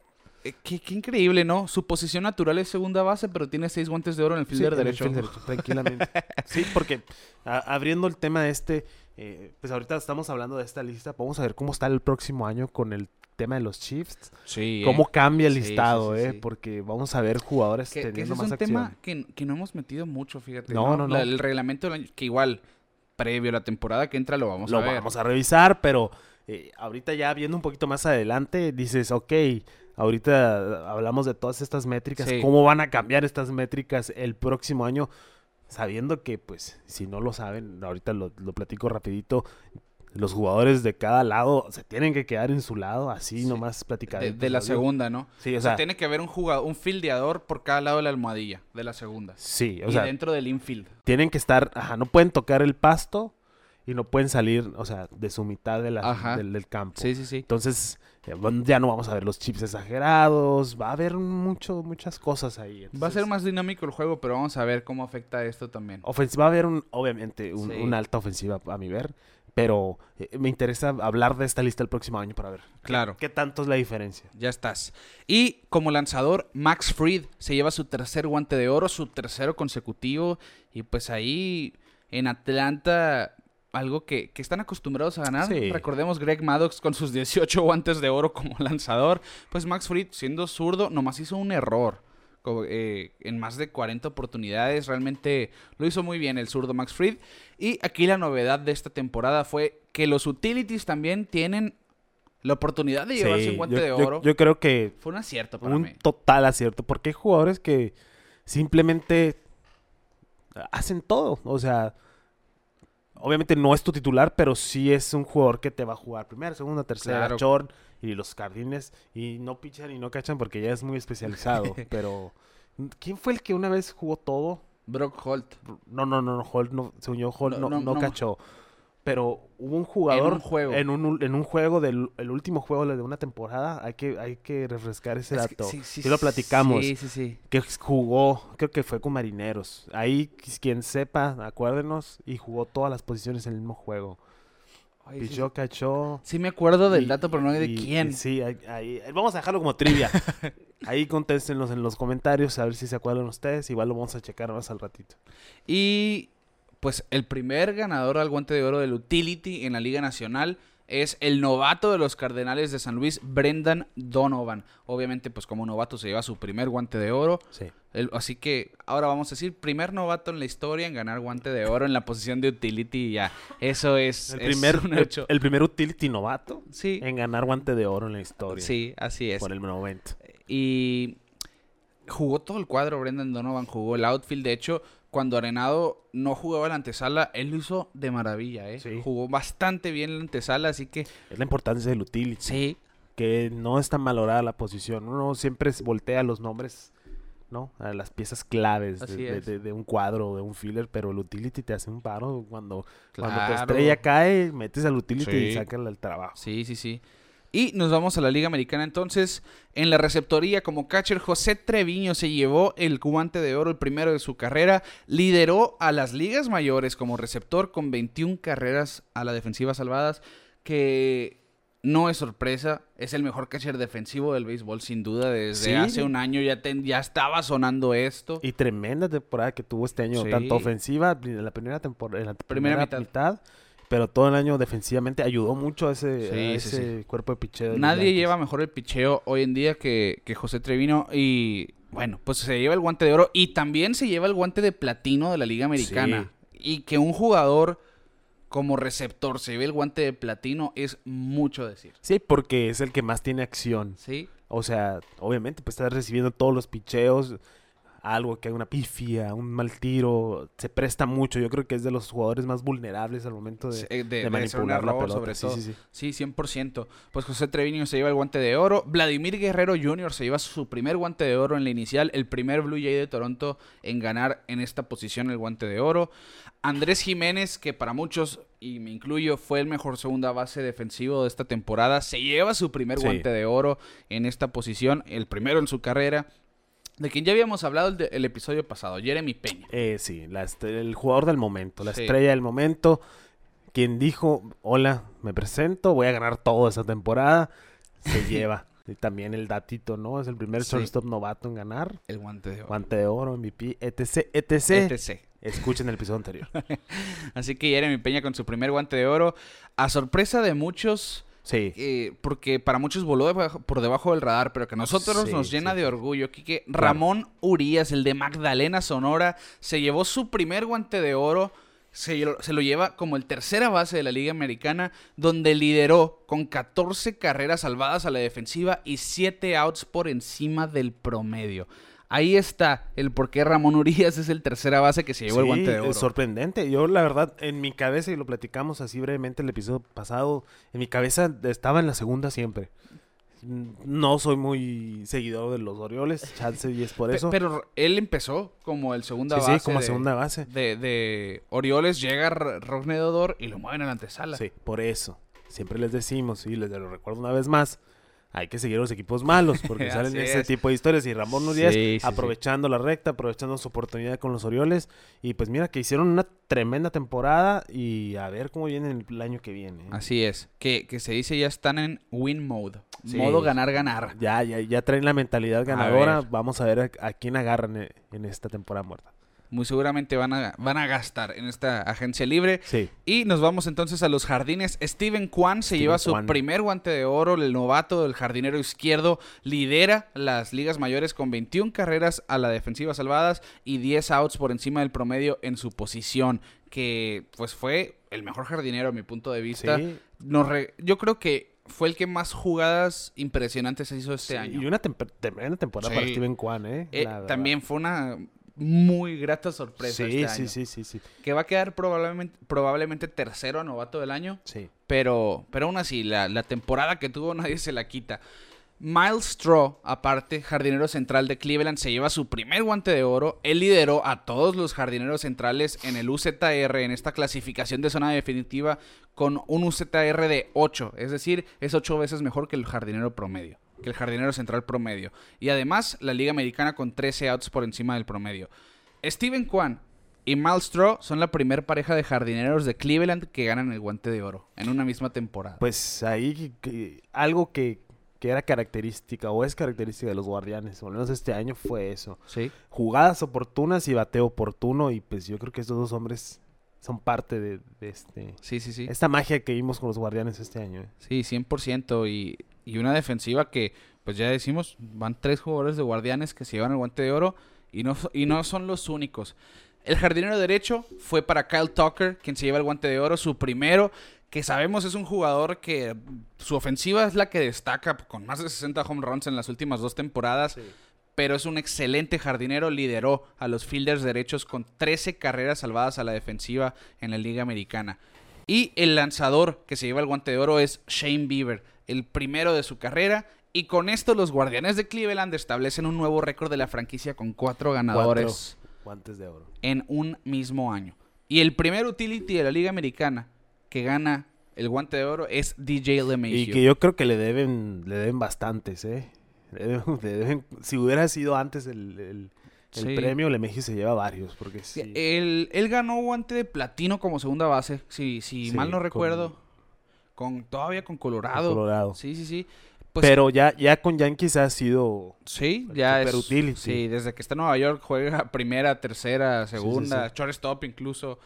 eh, qué- qué increíble, ¿no? Su posición natural es segunda base, pero tiene seis guantes de oro en el sí, fielder en el derecho. field derecho, tranquilamente. sí, porque a- abriendo el tema este, eh, pues ahorita estamos hablando de esta lista, vamos a ver cómo está el próximo año con el tema de los Chiefs. Sí. Cómo eh. cambia el Sí, listado, sí, ¿eh? sí. Porque vamos a ver jugadores Que, que ese teniendo es más un acción. tema que, que no hemos metido mucho, fíjate. No, no, no. La- el reglamento del año, que igual, previo a la temporada que entra, lo vamos lo a ver. vamos a revisar, pero eh, ahorita ya viendo un poquito más adelante, dices, ok, ahorita hablamos de todas estas métricas, Sí. ¿cómo van a cambiar estas métricas el próximo año? Sabiendo que, pues, si no lo saben, ahorita lo, lo platico rapidito, los jugadores de cada lado se tienen que quedar en su lado, así Sí. nomás platicar. de, de la segunda, ¿no? Sí, o O sea, sea, tiene que haber un jugador, un fildeador por cada lado de la almohadilla de la segunda. sí, o y sea, dentro del infield. tienen que estar, ajá, no pueden tocar el pasto y no pueden salir, o sea, de su mitad de la- Ajá. del, del campo. Sí, sí, sí. Entonces, eh, ya no vamos a ver los chips exagerados, va a haber mucho, muchas cosas ahí. Va a ser más dinámico el juego, pero vamos a ver cómo afecta esto también. va a haber, un, obviamente, un- Sí. una alta ofensiva a mi ver, pero eh, me interesa hablar de esta lista el próximo año para ver qué- Claro. qué, tanto es la diferencia. Ya estás. Y como lanzador, Max Fried se lleva su tercer guante de oro, su tercero consecutivo. Y pues ahí en Atlanta, algo que, que están acostumbrados a ganar. Sí. Recordemos Greg Maddox con sus 18 guantes de oro como lanzador. Pues Max Fried, siendo zurdo, nomás hizo un error. Eh, en más de 40 oportunidades. Realmente lo hizo muy bien el zurdo Max Fried. Y aquí la novedad de esta temporada fue que los utilities también tienen la oportunidad de llevarse Sí, un guante yo, de yo- oro. yo creo que Fue un acierto para un mí. total acierto, porque hay jugadores que simplemente hacen todo. O sea, obviamente no es tu titular, pero sí es un jugador que te va a jugar primera, segunda, tercera, Claro. short y los jardines. Y no pichan y no cachan porque ya es muy especializado. pero, ¿quién fue el que una vez jugó todo? Brock Holt. No, no, no, no, Holt no, se unió Holt, No, no, no, no, cachó. Pero hubo un jugador un juego. en un, en un juego del el último juego de una temporada. Hay que, hay que refrescar ese Es que dato. sí, sí, Sí lo platicamos. Sí, sí, sí. Que jugó, creo que fue con Marineros. Ahí, quien sepa, acuérdenos, y jugó todas las posiciones en el mismo juego. Pichó, cachó. sí me acuerdo del y- dato, pero no de y- quién. y sí, ahí, ahí- vamos a dejarlo como trivia. ahí contéstenlos en los comentarios a ver si se acuerdan ustedes. Igual lo vamos a checar más al ratito. Y pues el primer ganador al guante de oro del Utility en la Liga Nacional es el novato de los Cardenales de San Luis, Brendan Donovan. Obviamente, pues como novato se lleva su primer guante de oro. Sí. El- así que ahora vamos a decir, primer novato en la historia en ganar guante de oro en la posición de Utility. Ya, eso es, El es primer, un el, hecho. el primer utility novato sí, en ganar guante de oro en la historia. sí, así es. Por el momento. Y jugó todo el cuadro, Brendan Donovan jugó el outfield. De hecho, cuando Arenado no jugaba la antesala, él lo hizo de maravilla, ¿eh? Sí. Jugó bastante bien la antesala, así que Es la importancia del utility. sí, que no está malorada la posición. Uno siempre voltea los nombres, ¿no? A las piezas claves de, Así de- es. de- de un cuadro o de un filler, pero el utility te hace un paro cuando, cuando tu estrella cae, metes al utility y Sí. sacas el trabajo. sí, sí, sí. Y nos vamos a la Liga Americana entonces. En la receptoría como catcher, José Treviño se llevó el guante de oro, el primero de su carrera. Lideró a las ligas mayores como receptor con 21 carreras a la defensiva salvadas, que no es sorpresa. Es el mejor catcher defensivo del béisbol sin duda. Desde Sí. hace un año ya, ten- ya estaba sonando esto. Y tremenda temporada que tuvo este año, Sí. tanto ofensiva en la primera temporada, en la Primera primera, mitad. mitad. Pero todo el año defensivamente ayudó mucho a ese, Sí, a sí, ese cuerpo de picheo. Nadie lleva mejor el picheo hoy en día que, que José Trevino y bueno, pues se lleva el guante de oro y también se lleva el guante de platino de la Liga Americana. Y que un jugador como receptor se lleve el guante de platino es mucho decir. Sí, porque es el que más tiene acción. ¿Sí? O sea, obviamente, pues estás recibiendo todos los picheos, algo que hay una pifia, un mal tiro, se presta mucho. Yo creo que es de los jugadores más vulnerables al momento de, Sí, de- de manipular la pelota. sobre Sí, todo. sí, sí. Sí, 100%. Pues José Treviño se lleva el guante de oro. Vladimir Guerrero Jr. se lleva su primer guante de oro en la inicial. El primer Blue Jay de Toronto en ganar en esta posición el guante de oro. Andrés Jiménez, que para muchos, y me incluyo, fue el mejor segunda base defensivo de esta temporada, se lleva su primer Sí. guante de oro en esta posición, el primero en su carrera. De quien ya habíamos hablado el, de- el episodio pasado, Jeremy Peña. Eh, sí, la el jugador del momento, la Sí. estrella del momento, quien dijo, hola, me presento, voy a ganar toda esa temporada, se lleva. Y también el datito, ¿no? Es el primer Sí. shortstop novato en ganar. El guante de oro. Guante de oro, MVP, etc, etc. ETC. Escuchen el episodio anterior. Así que Jeremy Peña con su primer guante de oro. A sorpresa de muchos, Sí. eh, porque para muchos voló debajo- por debajo del radar, pero que a nosotros Sí, nos llena sí, de orgullo. Quique Ramón Urias, el de Magdalena Sonora, se llevó su primer guante de oro. Se, lo- se lo lleva como el tercera base de la Liga Americana, donde lideró con 14 carreras salvadas a la defensiva y 7 outs por encima del promedio. Ahí está el por qué Ramón Urias es el tercera base que se llevó el Sí, guante de oro. es sorprendente. Yo, la verdad, en mi cabeza, y lo platicamos así brevemente el episodio pasado, en mi cabeza estaba en la segunda siempre. No soy muy seguidor de los Orioles, chance y es por eso. Pero él empezó como el segunda sí, base. sí, como de, segunda base. De, de Orioles llega R- Rougned Odor y lo mueven a la antesala. Sí, por eso. Siempre les decimos, y les lo recuerdo una vez más, hay que seguir a los equipos malos, porque salen ese es. tipo de historias. Y Ramón Urias Sí, sí, sí. aprovechando la recta, aprovechando su oportunidad con los Orioles. Y pues mira que hicieron una tremenda temporada y a ver cómo viene el año que viene. ¿eh? Así es. Que, que se dice ya están en win mode. Sí. Modo ganar, ganar. Ya, ya, ya traen la mentalidad ganadora. Vamos a ver a, a quién agarran en, en esta temporada muerta. Muy seguramente van a, van a gastar en esta agencia libre. Sí. Y nos vamos entonces a los jardines. Steven Kwan se Steven lleva su Kwan. primer guante de oro. El novato del jardinero izquierdo lidera las ligas mayores con 21 carreras a la defensiva salvadas y 10 outs por encima del promedio en su posición. Que pues fue el mejor jardinero a mi punto de vista. Sí. Nos re- Yo creo que fue el que más jugadas impresionantes hizo este Sí, año. Y una temp- tremenda temporada Sí. para Steven Kwan, ¿eh? Eh, La también fue una muy grata sorpresa Sí, este sí, año. sí, sí, sí. Que va a quedar probablemente, probablemente tercero a novato del año. Sí. Pero, pero aún así, la, la temporada que tuvo nadie se la quita. Miles Straw, aparte, jardinero central de Cleveland, se lleva su primer guante de oro. Él lideró a todos los jardineros centrales en el UZR, en esta clasificación de zona definitiva, con un UZR de 8. Es decir, es 8 veces mejor que el jardinero promedio, que el jardinero central promedio. Y además, la Liga Americana con 13 outs por encima del promedio. Steven Kwan y Miles Straw son la primer pareja de jardineros de Cleveland que ganan el guante de oro en una misma temporada. Pues ahí que- algo que, que era característica o es característica de los guardianes, o al menos este año fue eso. sí. Jugadas oportunas y bateo oportuno y pues yo creo que estos dos hombres son parte de, de este Sí, sí, sí. esta magia que vimos con los guardianes este año. ¿eh? Sí, 100%. Y, y una defensiva que, pues ya decimos, van tres jugadores de guardianes que se llevan el guante de oro y no, y no son los únicos. El jardinero derecho fue para Kyle Tucker, quien se lleva el guante de oro, su primero, que sabemos es un jugador que su ofensiva es la que destaca con más de 60 home runs en las últimas dos temporadas. Pero es un excelente jardinero, lideró a los fielders derechos con 13 carreras salvadas a la defensiva en la Liga Americana. Y el lanzador que se lleva el guante de oro es Shane Bieber, el primero de su carrera. Y con esto los Guardianes de Cleveland establecen un nuevo récord de la franquicia con cuatro ganadores Guantes de oro. en un mismo año. Y el primer utility de la Liga Americana que gana el guante de oro es DJ LeMahieu. Y que yo creo que le deben, le deben bastantes, ¿eh? Le deben- le deben- si hubiera sido antes el, el- el Sí. premio, Lemegio se lleva varios, porque sí. Él, él ganó guante de platino como segunda base, si, si Sí, mal no recuerdo. Con, todavía con Colorado. Con Colorado. Sí, sí, sí. Pues, Pero ya, ya con Yankees ha sido sí, ya super es. utility. Sí, desde que está en Nueva York juega primera, tercera, segunda, shortstop incluso.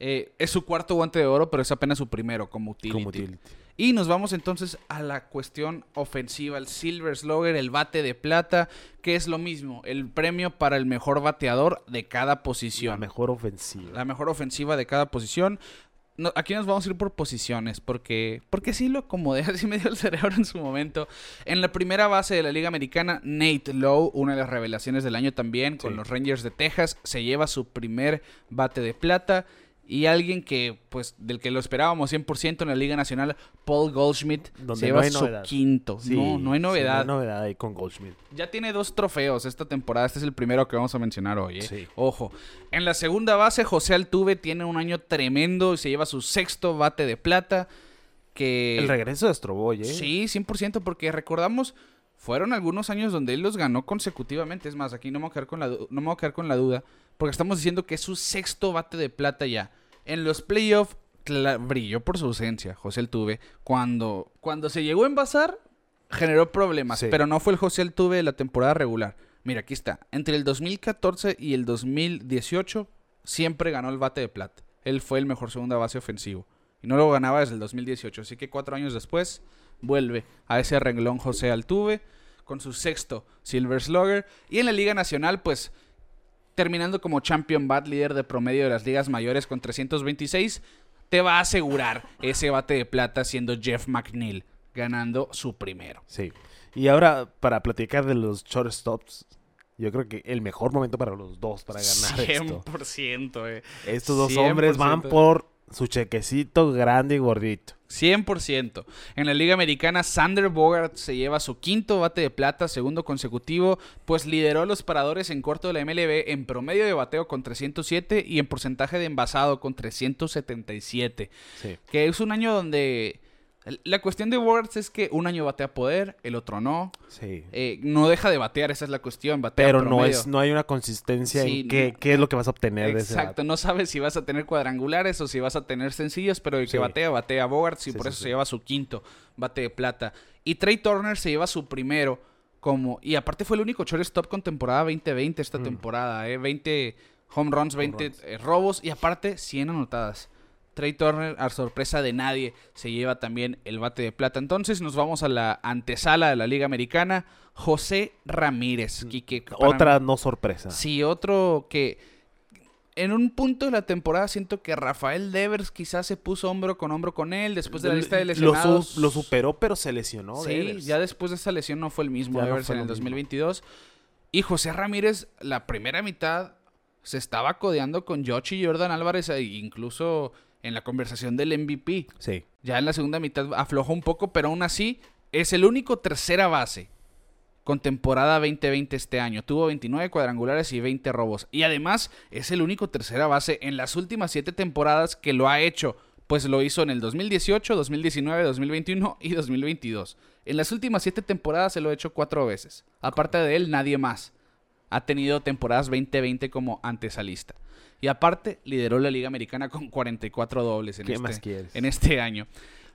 Eh, es su cuarto guante de oro, pero es apenas su primero como utility. como utility. Y nos vamos entonces a la cuestión ofensiva, el Silver Slugger, el bate de plata, que es lo mismo, el premio para el mejor bateador de cada posición. La mejor ofensiva. la mejor ofensiva de cada posición. No, aquí nos vamos a ir por posiciones, porque, porque sí lo acomodé, así me dio el cerebro en su momento. En la primera base de la Liga Americana, Nate Lowe, una de las revelaciones del año también, con los Rangers de Texas, se lleva su primer bate de plata. Y alguien que, pues, del que lo esperábamos 100% en la Liga Nacional, Paul Goldschmidt, Donde se no lleva hay su quinto. Sí, no, no hay sí, novedad. no hay novedad ahí con Goldschmidt. Ya tiene dos trofeos esta temporada. Este es el primero que vamos a mencionar hoy. ¿eh? Sí. Ojo. En la segunda base, José Altuve tiene un año tremendo y se lleva su sexto bate de plata. Que... El regreso de Stroboy, ¿eh? Sí, 100%, porque recordamos, fueron algunos años donde él los ganó consecutivamente. Es más, aquí no me voy a quedar con la, no me voy a quedar con la duda, porque estamos diciendo que es su sexto bate de plata ya. En los playoffs brilló por su ausencia, José Altuve. Cuando, cuando se llegó a envasar, generó problemas, pero no fue el José Altuve de la temporada regular. Mira, aquí está. Entre el 2014 y el 2018, siempre ganó el bate de plata. Él fue el mejor segunda base ofensivo. Y no lo ganaba desde el 2018. Así que cuatro años después, vuelve a ese renglón José Altuve con su sexto Silver Slugger. Y en la Liga Nacional, pues terminando como Champion Bat, líder de promedio de las ligas mayores con 326, te va a asegurar ese bate de plata siendo Jeff McNeil ganando su primero. Sí. Y ahora, para platicar de los shortstops, yo creo que el mejor momento para los dos para ganar 100%, esto. Eh. Estos dos hombres van por su chequecito grande y gordito. 100%. En la Liga Americana, Sander Bogart se lleva su quinto bate de plata, segundo consecutivo, pues lideró los paradores en corto de la MLB en promedio de bateo con 307 y en porcentaje de envasado con 377. Que es un año donde la cuestión de Words es que un año batea poder, el otro no. Sí. Eh, no deja de batear, esa es la cuestión. Pero no es, no hay una consistencia en qué, es lo que vas a obtener de ese Exacto, no sabes si vas a tener cuadrangulares o si vas a tener sencillos, pero el que batea, batea Bogarts y por eso se lleva su quinto bate de plata. Y Trey Turner se lleva su primero como... Y aparte fue el único shortstop con temporada 2020 esta mm. temporada, ¿eh? 20 home runs, 20 eh, robos y aparte 100 anotadas. Trey Turner, a sorpresa de nadie, se lleva también el bate de plata. Entonces nos vamos a la antesala de la Liga Americana. José Ramírez. Mm, Otra no sorpresa. Sí, otro que en un punto de la temporada siento que Rafael Devers quizás se puso hombro con hombro con él después de la lista de lesionados. Lo, superó, pero se lesionó. Sí, ya después de esa lesión no fue el mismo Devers en el 2022. Y José Ramírez, la primera mitad se estaba codeando con Yoshi y Jordan Álvarez e incluso en la conversación del MVP. Sí. Ya en la segunda mitad aflojó un poco, pero aún así es el único tercera base con temporada 2020 este año. Tuvo 29 cuadrangulares y 20 robos. Y además es el único tercera base en las últimas 7 temporadas que lo ha hecho. Pues lo hizo en el 2018, 2019, 2021 y 2022. En las últimas 7 temporadas se lo ha hecho 4 veces. Aparte de él, nadie más ha tenido temporadas 2020 como antesalista. Y aparte, lideró la Liga Americana con 44 dobles en, este, en este año.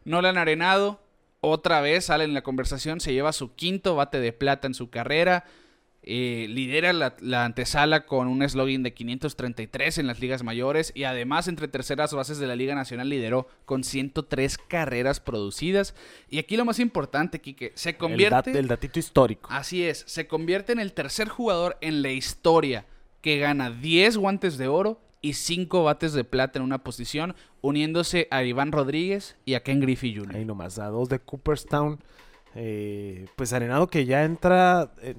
Nolan Arenado, otra vez sale en la conversación, se lleva su quinto bate de plata en su carrera. Eh, lidera la, antesala con un slogan de 533 en las ligas mayores y además entre terceras bases de la Liga Nacional lideró con 103 carreras producidas. Y aquí lo más importante, Kike, se convierte... El, el datito histórico. Así es, se convierte en el tercer jugador en la historia que gana 10 guantes de oro y 5 bates de plata en una posición, uniéndose a Iván Rodríguez y a Ken Griffey Jr. Ahí nomás, a dos de Cooperstown. Eh, pues Arenado que ya entra, eh,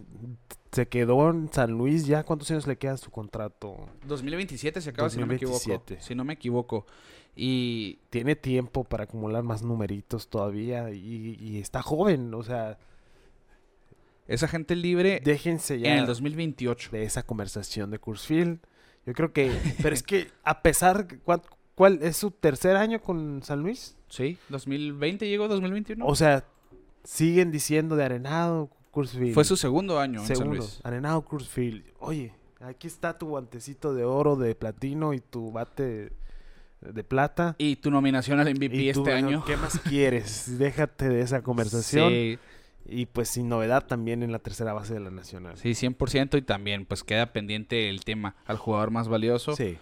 se quedó en San Luis ya. ¿Cuántos años le queda su contrato? 2027 se acaba, si no me equivoco. Si no me equivoco. Y tiene tiempo para acumular más numeritos todavía y, está joven, o sea... Esa gente libre Déjense ya en el 2028. De esa conversación de Kurzfield. Yo creo que... pero es que a pesar... ¿cuál, ¿Cuál es su tercer año con San Luis? Sí, 2020 llegó 2021. O sea, siguen diciendo de Arenado, fue su segundo año en San Luis. Arenado Kurzfield. Oye, aquí está tu guantecito de oro, de platino y tu bate de plata. Y tu nominación al MVP este año. ¿Qué más quieres? Déjate de esa conversación. Sí. Y pues sin novedad también en la tercera base de la Nacional. Sí, 100% y también pues queda pendiente el tema al jugador más valioso. Sí.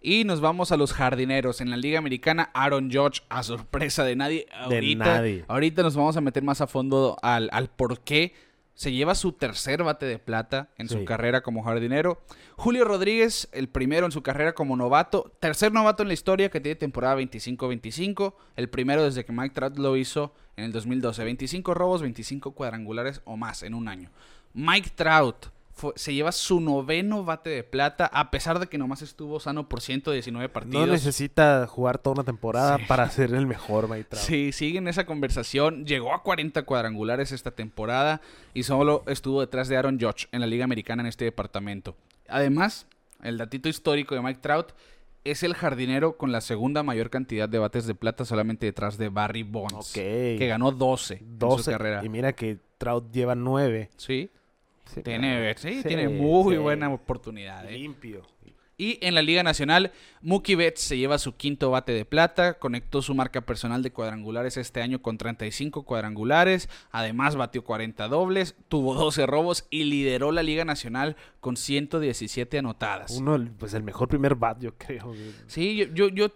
Y nos vamos a los jardineros. En la Liga Americana, Aaron George, a sorpresa de nadie. Ahorita, de nadie. Ahorita nos vamos a meter más a fondo al, al por qué se lleva su tercer bate de plata en su carrera como jardinero. Julio Rodríguez, el primero en su carrera como novato. Tercer novato en la historia que tiene temporada 25-25. El primero desde que Mike Trout lo hizo en el 2012. 25 robos, 25 cuadrangulares o más en un año. Mike Trout se lleva su noveno bate de plata, a pesar de que nomás estuvo sano por 119 partidos. No necesita jugar toda una temporada para ser el mejor Mike Sí, sigue en esa conversación. Llegó a 40 cuadrangulares esta temporada y solo estuvo detrás de Aaron Judge en la Liga Americana en este departamento. Además, el datito histórico de Mike Trout es el jardinero con la segunda mayor cantidad de bates de plata, solamente detrás de Barry Bonds, que ganó 12, 12 en su carrera. Y mira que Trout lleva 9. Sí, Sí, tiene, sí, sí, tiene muy sí. buena oportunidad. ¿eh? Limpio. Y en la Liga Nacional, Mookie Betts se lleva su quinto bate de plata, conectó su marca personal de cuadrangulares este año con 35 cuadrangulares, además batió 40 dobles, tuvo 12 robos y lideró la Liga Nacional con 117 anotadas. Uno, pues el mejor primer bat, yo creo. Sí, yo, yo, yo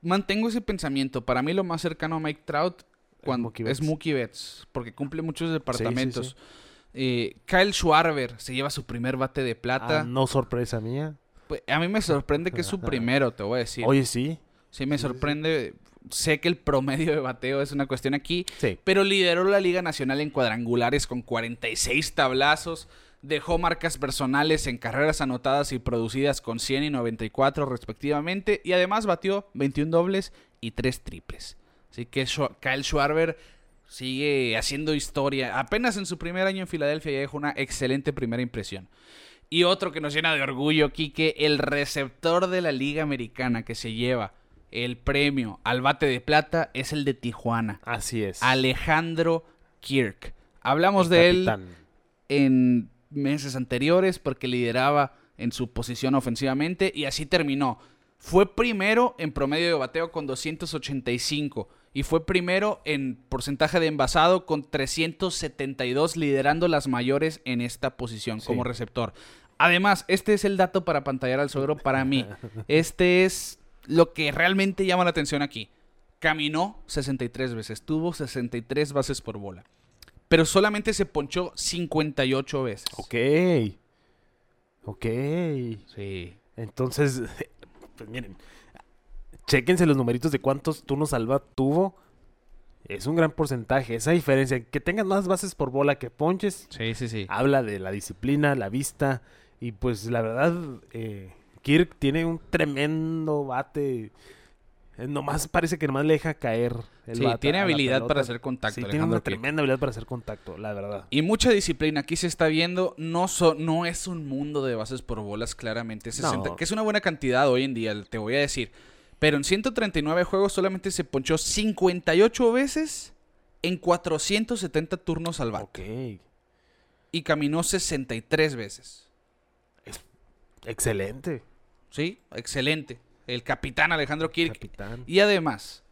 mantengo ese pensamiento. Para mí lo más cercano a Mike Trout cuando, Mookie es. Mookie Betts, porque cumple muchos departamentos. sí. Eh, Kyle Schwarber se lleva su primer bate de plata. Ah, no sorpresa mía. Pues, a mí me sorprende que es su primero, te voy a decir. Oye, sí. Sí, me sorprende. Sé que el promedio de bateo es una cuestión aquí, Sí. pero lideró la Liga Nacional en cuadrangulares con 46 tablazos. Dejó marcas personales en carreras anotadas y producidas con 100 y 94 respectivamente. Y además batió 21 dobles y 3 triples. Así que Kyle Schwarber sigue haciendo historia. Apenas en su primer año en Filadelfia ya dejó una excelente primera impresión. Y otro que nos llena de orgullo, Quique, el receptor de la Liga Americana que se lleva el premio al bate de plata es el de Tijuana, Así es. Alejandro Kirk. Hablamos El de él en meses anteriores porque lideraba en su posición ofensivamente y así terminó. Fue primero en promedio de bateo con 285 y fue primero en porcentaje de envasado con 372 liderando las mayores en esta posición Sí. como receptor. Además, este es el dato para pantallar al suegro para mí. Este es lo que realmente llama la atención aquí. Caminó 63 veces, tuvo 63 bases por bola pero solamente se ponchó 58 veces. Ok. Ok. Sí. Entonces, pues miren, chéquense los numeritos de cuántos turnos salva tuvo. Es un gran porcentaje. Esa diferencia, que tengas más bases por bola que ponches, Sí, sí, sí. habla de la disciplina, la vista. Y pues la verdad, eh, Kirk tiene un tremendo bate. Eh, Nomás parece que nomás le deja caer el Sí, bate tiene habilidad para hacer contacto, Sí, tiene una Kirk. tremenda habilidad para hacer contacto, la verdad. Y mucha disciplina. Aquí se está viendo. No, so- no es un mundo de bases por bolas, claramente. 60, No. Que es una buena cantidad hoy en día, te voy a decir. Pero en 139 juegos solamente se ponchó 58 veces en 470 turnos al bate. Ok. Y caminó 63 veces. Excelente. Sí, excelente. El capitán Alejandro Kirk Capitán. Y además,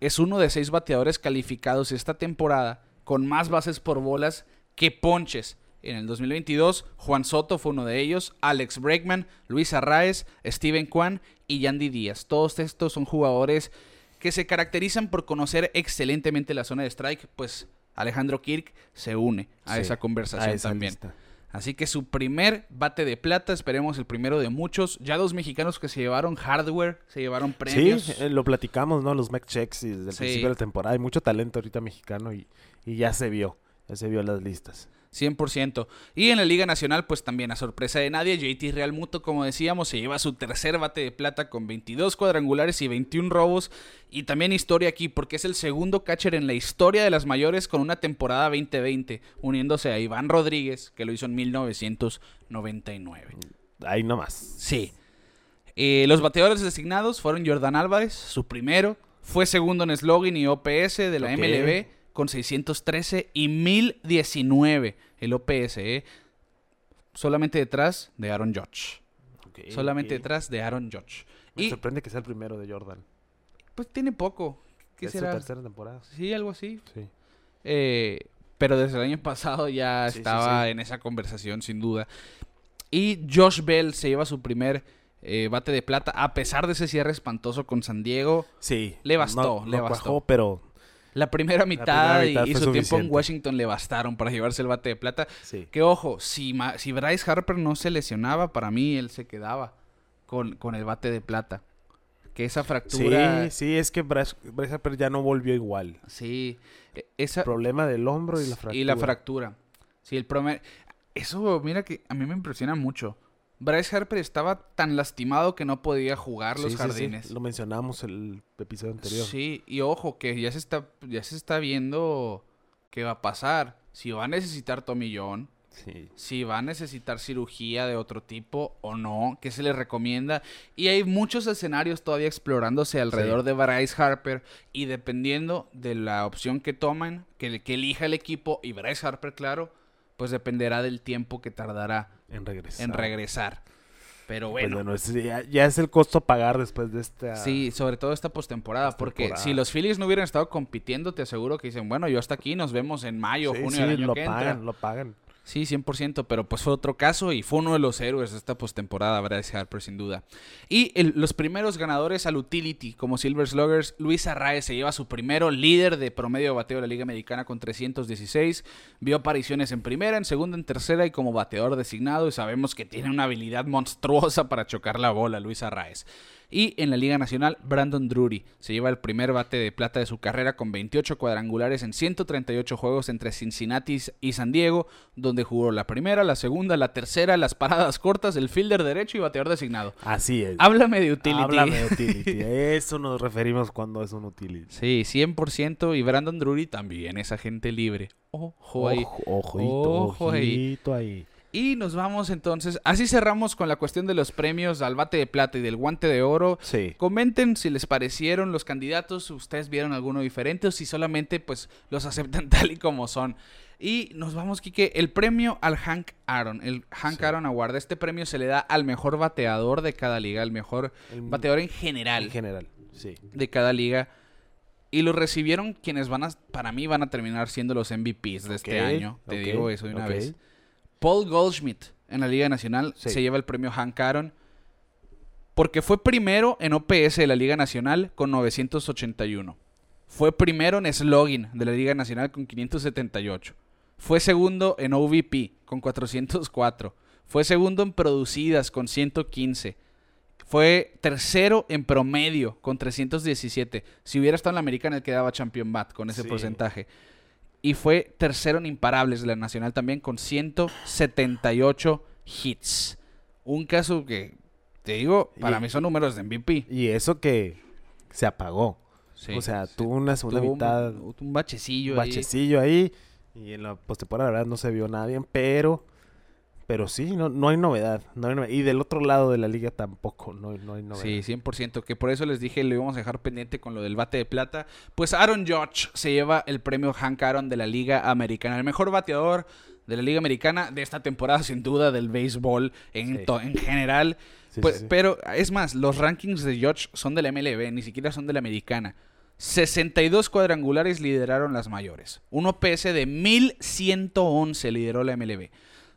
es uno de seis bateadores calificados esta temporada con más bases por bolas que ponches. En el 2022, Juan Soto fue uno de ellos, Alex Bregman, Luis Arraez, Steven Kwan y Yandy Díaz. Todos estos son jugadores que se caracterizan por conocer excelentemente la zona de strike, pues Alejandro Kirk se une a Sí, esa conversación a esa también. lista. Así que su primer bate de plata, esperemos el primero de muchos. Ya dos mexicanos que se llevaron hardware, se llevaron premios. Sí, eh, lo platicamos, ¿no? Los Mac Checks y desde el Sí. principio de la temporada. Hay mucho talento ahorita mexicano y, y ya se vio. Ya se vio en las listas. 100%. Y en la Liga Nacional, pues también a sorpresa de nadie, JT Real Muto, como decíamos, se lleva su tercer bate de plata con 22 cuadrangulares y 21 robos. Y también historia aquí, porque es el segundo catcher en la historia de las mayores con una temporada 2020, uniéndose a Iván Rodríguez, que lo hizo en 1999. Ahí nomás. Sí. Eh, los bateadores designados fueron Jordan Álvarez, su primero. Fue segundo en slogan y OPS de la. MLB con 613 y 1019 el OPS. eh. Solamente detrás de Aaron Judge. Solamente detrás de Aaron Judge. Me Y sorprende que sea el primero de Jordan. pues tiene poco. ¿Qué es será? su tercera temporada. Sí, algo así. Sí. Eh, pero desde el año pasado ya sí, estaba sí. en esa conversación, sin duda. Y Josh Bell se lleva su primer eh, bate de plata, a pesar de ese cierre espantoso con San Diego. Sí. Le bastó, no, le no bastó. cuajó, pero La primera mitad, primera y- mitad y, fue su tiempo en. Washington le bastaron para llevarse el bate de plata. sí. Que ojo, si, Ma- si Bryce Harper no se lesionaba, para mí él se quedaba con, con el bate de plata. Que esa fractura... Sí, sí, es que Bryce Bryce Harper ya no volvió igual. Sí, e- esa, Problema del hombro y la fractura. Y la fractura. Sí, el promedio. Eso, mira que a mí me impresiona mucho. Bryce Harper estaba tan lastimado que no podía jugar los Sí, sí, sí, jardines. Lo mencionamos el episodio anterior. Sí, y ojo, que ya se está, ya se está viendo qué va a pasar. Si va a necesitar Tommy John, si va a necesitar cirugía de otro tipo o no, qué se le recomienda. Y hay muchos escenarios todavía explorándose alrededor de Bryce Harper y dependiendo de la opción que tomen, que, que elija el equipo y Bryce Harper, claro, pues dependerá del tiempo que tardará En regresar. en regresar. Pero Pues bueno. bueno, ese ya, ya es el costo a pagar después de esta. Sí, sobre todo esta postemporada, porque si los Phillies no hubieran estado compitiendo, te aseguro que dicen, bueno, yo hasta aquí, nos vemos en mayo, Sí, junio sí, del año lo que pagan, entra. lo pagan. Sí, 100%, pero pues fue otro caso y fue uno de los héroes de esta postemporada, Bryce Harper, sin duda. Y el- los primeros ganadores al utility, como Silver Sluggers, Luis Arraez se lleva su primero líder de promedio de bateo de la Liga Americana con 316. Vio apariciones en primera, en segunda, en tercera y como bateador designado. Y sabemos que tiene una habilidad monstruosa para chocar la bola, Luis Arraez. Y en la Liga Nacional, Brandon Drury se lleva el primer bate de plata de su carrera con 28 cuadrangulares en 138 juegos entre Cincinnati y San Diego, donde jugó la primera, la segunda, la tercera, las paradas cortas, el fielder derecho y bateador designado. Así es. Háblame de utility. Háblame de utility. A Eso nos referimos cuando es un utility. Sí, 100% y Brandon Drury también es agente libre. Ojo ahí. Ojo, ojito, Ojo ahí. ojito ahí. Y nos vamos entonces, así cerramos con la cuestión de los premios al bate de plata y del guante de oro. Sí. Comenten si les parecieron los candidatos, ustedes vieron alguno diferente o si solamente pues los aceptan tal y como son. Y nos vamos, Kike, el premio al Hank Aaron, el Hank Sí. Aaron Award. Este premio se le da al mejor bateador de cada liga, el mejor El- bateador en general En general, sí. de cada liga. Y lo recibieron quienes van a, para mí van a terminar siendo los MVPs de este año. Te digo eso de una ok. vez. Paul Goldschmidt en la Liga Nacional Sí. se lleva el premio Hank Aaron porque fue primero en OPS de la Liga Nacional con 981. Fue primero en slogan de la Liga Nacional con 578. Fue segundo en OVP con 404. Fue segundo en producidas con 115. Fue tercero en promedio con 317. Si hubiera estado en la americana, él quedaba champion bat con ese Sí. porcentaje. Y fue tercero en imparables de la nacional también con 178 hits. Un caso que, te digo, para Y- mí son números de MVP. Y eso que se apagó. Sí, o sea, tuvo una segunda Tuvo un- mitad, un, bachecillo un ahí. bachecillo ahí. Y en la postemporada, la verdad, no se vio nada bien. Pero, pero sí, no, no hay novedad. No hay novedad. Y del otro lado de la liga tampoco. No, no hay novedad. Sí, 100%, que por eso les dije lo íbamos a dejar pendiente con lo del bate de plata. Pues Aaron Judge se lleva el premio Hank Aaron de la Liga Americana, el mejor bateador de la Liga Americana de esta temporada, sin duda, del béisbol en, Sí. en general. Sí, Pues, sí. Pero es más, los rankings de Judge son de la MLB, ni siquiera son de la Americana. 62 cuadrangulares lideraron las mayores. Un OPS de 1111 lideró la MLB.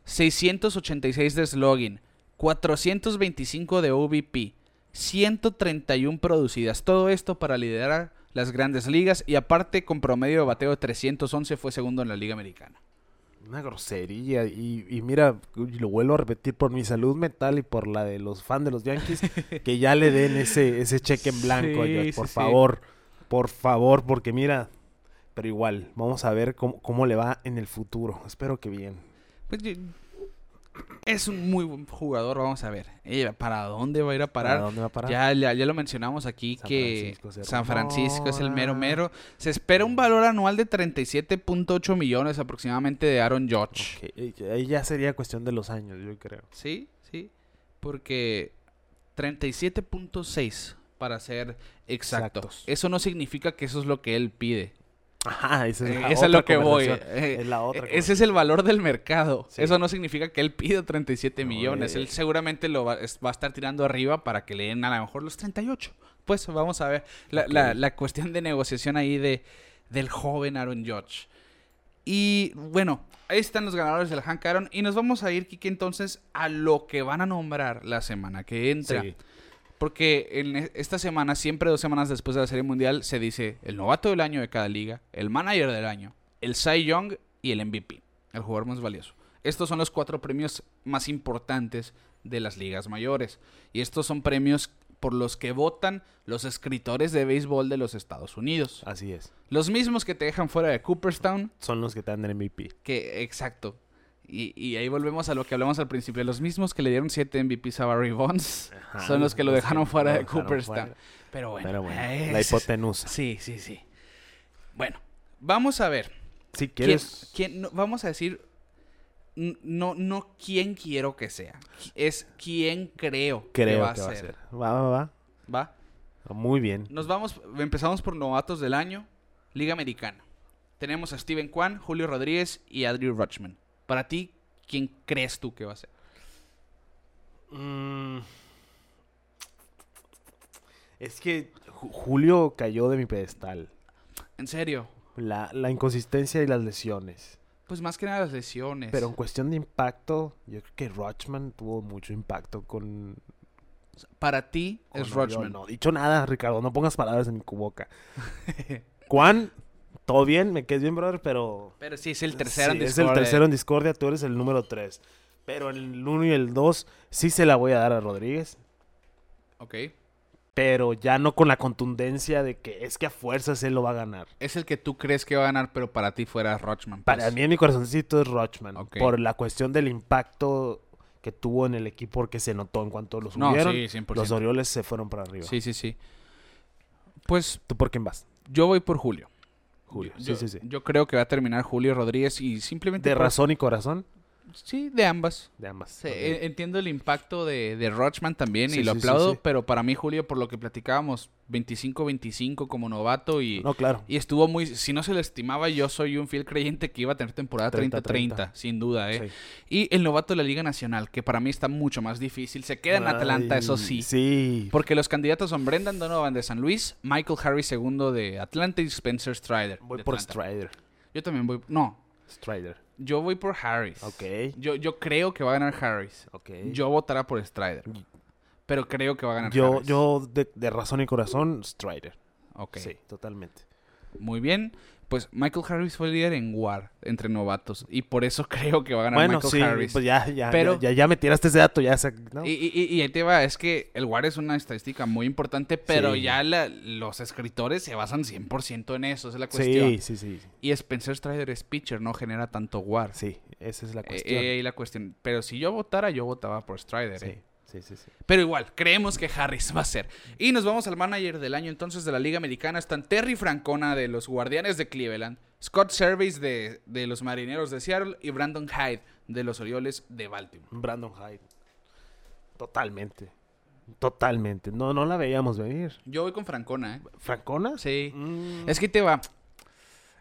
686 de slogan. 425 de OVP. 131 producidas. Todo esto para liderar las grandes ligas y aparte con promedio de bateo de 311 fue segundo en la Liga Americana. Una grosería. Y, y mira, lo vuelvo a repetir por mi salud mental y por la de los fans de los Yankees, que ya le den ese, ese cheque en blanco, Sí, sí, por sí. favor. Por favor, porque mira, pero igual, vamos a ver cómo, cómo le va en el futuro. Espero que bien. Pues, es un muy buen jugador, vamos a ver. Eh, ¿Para dónde va a ir a ¿Para parar? dónde va a parar? Ya, ya, ya lo mencionamos aquí San que Francisco San Francisco es el mero mero. Se espera un valor anual de 37.8 millones aproximadamente de Aaron Judge. Ahí ya sería cuestión de los años, yo creo. Sí, sí. Porque 37.6 para ser exacto. Exactos. Eso no significa que eso es lo que él pide. Ajá, esa es, Eh, es lo que voy. Eh, Es la otra Ese es el valor del mercado. Sí. Eso no significa que él pida 37 No, millones. eh, Él seguramente lo va, a estar tirando arriba para que le den a lo mejor los 38. Pues vamos a ver la, Ok. la- la cuestión de negociación ahí de, del joven Aaron Judge. Y bueno, ahí están los ganadores del Hank Aaron. Y nos vamos a ir, Kike, entonces a lo que van a nombrar la semana que entra. Sí. Porque en e- esta semana, siempre dos semanas después de la Serie Mundial, se dice el novato del año de cada liga, el manager del año, el Cy Young y el MVP, el jugador más valioso. Estos son los cuatro premios más importantes de las ligas mayores. Y estos son premios por los que votan los escritores de béisbol de los Estados Unidos. Así es. Los mismos que te dejan fuera de Cooperstown, Son los que te dan el MVP. que exacto. Y, y ahí volvemos a lo que hablamos al principio. Los mismos que le dieron 7 MVPs a Barry Bonds Ajá, son los que lo dejaron fuera lo de Cooperstown. Pero bueno, Pero bueno, es- la hipotenusa. Sí, sí, sí. Bueno, vamos a ver. Si ¿Quién- quieres... quién- no, vamos a decir no, no quién quiero que sea. Es quién creo, Creo que va a ser. Va, va, va. ¿Va? Muy bien. Nos vamos, empezamos por novatos del año, Liga Americana. Tenemos a Steven Kwan, Julio Rodríguez y Adriel Rutschman. Para ti, ¿quién crees tú que va a ser? Mm. Es que Ju- Julio cayó de mi pedestal. En serio, La, la inconsistencia y las lesiones. pues más que nada las lesiones. Pero en cuestión de impacto, yo creo que Rochman tuvo mucho impacto con, para ti con es Oriol. Rutschman. No, dicho nada, Ricardo, no pongas palabras en mi boca. Juan, todo bien, me quedes bien, brother, pero... Pero sí, es el tercero en Sí, Es el tercero eh. en discordia, tú eres el número 3. Pero el 1 y el 2 sí se la voy a dar a Rodríguez. Ok. Pero ya no con la contundencia de que es que a fuerzas él lo va a ganar. Es el que tú crees que va a ganar, pero para ti fuera Rutschman. Para pues. mí en mi corazoncito es Rochman. Ok. Por la cuestión del impacto que tuvo en el equipo porque se notó en cuanto lo No, subieron. sí, 100%. los Orioles se fueron para arriba. Sí, sí, sí. Pues ¿Tú por quién vas? yo voy por Julio. Julio. Yo, sí, sí, sí. yo creo que va a terminar Julio Rodríguez y simplemente... ¿De por- razón y corazón? Sí, de ambas. De ambas. Sí, e- entiendo el impacto de, de Rochman también Sí, y lo sí, aplaudo, pero para mí Julio, por lo que platicábamos, 25-25 como novato y, No, claro. y estuvo muy... Si no se le estimaba, yo soy un fiel creyente que iba a tener temporada 30-30, 30-30, sin duda, ¿eh? Y el novato de la Liga Nacional, que para mí está mucho más difícil. Se queda en Atlanta, eso sí. Sí. Porque los candidatos son Brendan Donovan de San Luis, Michael Harris segundo de Atlanta y Spencer Strider. Voy por Atlanta. Strider. Yo también voy... No, Strider. Yo voy por Harris. Ok. Yo, yo creo que va a ganar Harris. Ok. Yo votará por Strider. Pero creo que va a ganar Yo, Harris. yo de, de razón y corazón, Strider. Ok. Sí, totalmente. Muy bien. Pues Michael Harris fue líder en WAR entre novatos. Y por eso creo que va a ganar Bueno, Michael sí, Harris. pues ya, ya, Pero- ya, ya, ya me tiraste ese dato, ya se- ¿no? Y, y- y- y ahí te va, es que el WAR es una estadística muy importante, pero Sí. ya la- los escritores se basan 100% en eso, esa es la cuestión. sí, sí, sí, Y Spencer Strider es pitcher, no genera tanto WAR. sí, esa es la Eh, cuestión. eh, ahí la cuestión. Pero si yo votara, yo votaba por Strider. sí, eh. Sí, sí, sí. Pero igual, creemos que Harris va a ser. Y nos vamos al manager del año entonces de la Liga Americana. Están Terry Francona de los Guardianes de Cleveland, Scott Service de, de los Marineros de Seattle y Brandon Hyde de los Orioles de Baltimore. Brandon Hyde. Totalmente. Totalmente. No, no la veíamos venir. Yo voy con Francona, ¿eh? ¿Francona? Sí. Mm, Es que te va.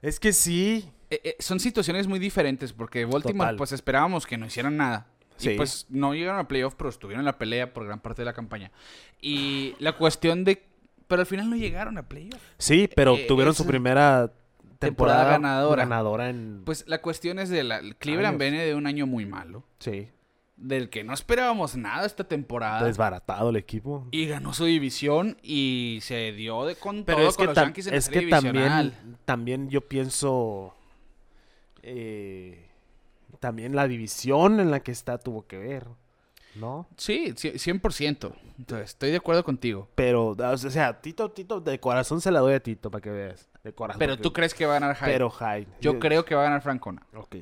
es que sí. eh, eh, son situaciones muy diferentes porque Baltimore, Total. pues esperábamos que no hicieran nada. Sí. Y pues no llegaron a playoff, pero estuvieron en la pelea por gran parte de la campaña. Y la cuestión de. Pero al final no llegaron a playoff. Sí, pero Eh, tuvieron es- su primera temporada temporada, ganadora. ganadora en... Pues la cuestión es de la. Cleveland viene de un año muy malo. sí, Del que no esperábamos nada esta temporada. desbaratado el equipo. Y ganó su división y se dio de con Pero todo es con que, los Yankees en la es serie que también, también yo pienso... eh, también la división en la que está tuvo que ver, ¿no? Sí, ci- 100%. Entonces, estoy de acuerdo contigo. Pero, o sea, Tito, Tito, de corazón se la doy a Tito para que veas. De corazón. Pero tú crees que va a ganar Hyde. Pero Hyde. Yo creo que va a ganar Francona. Ok.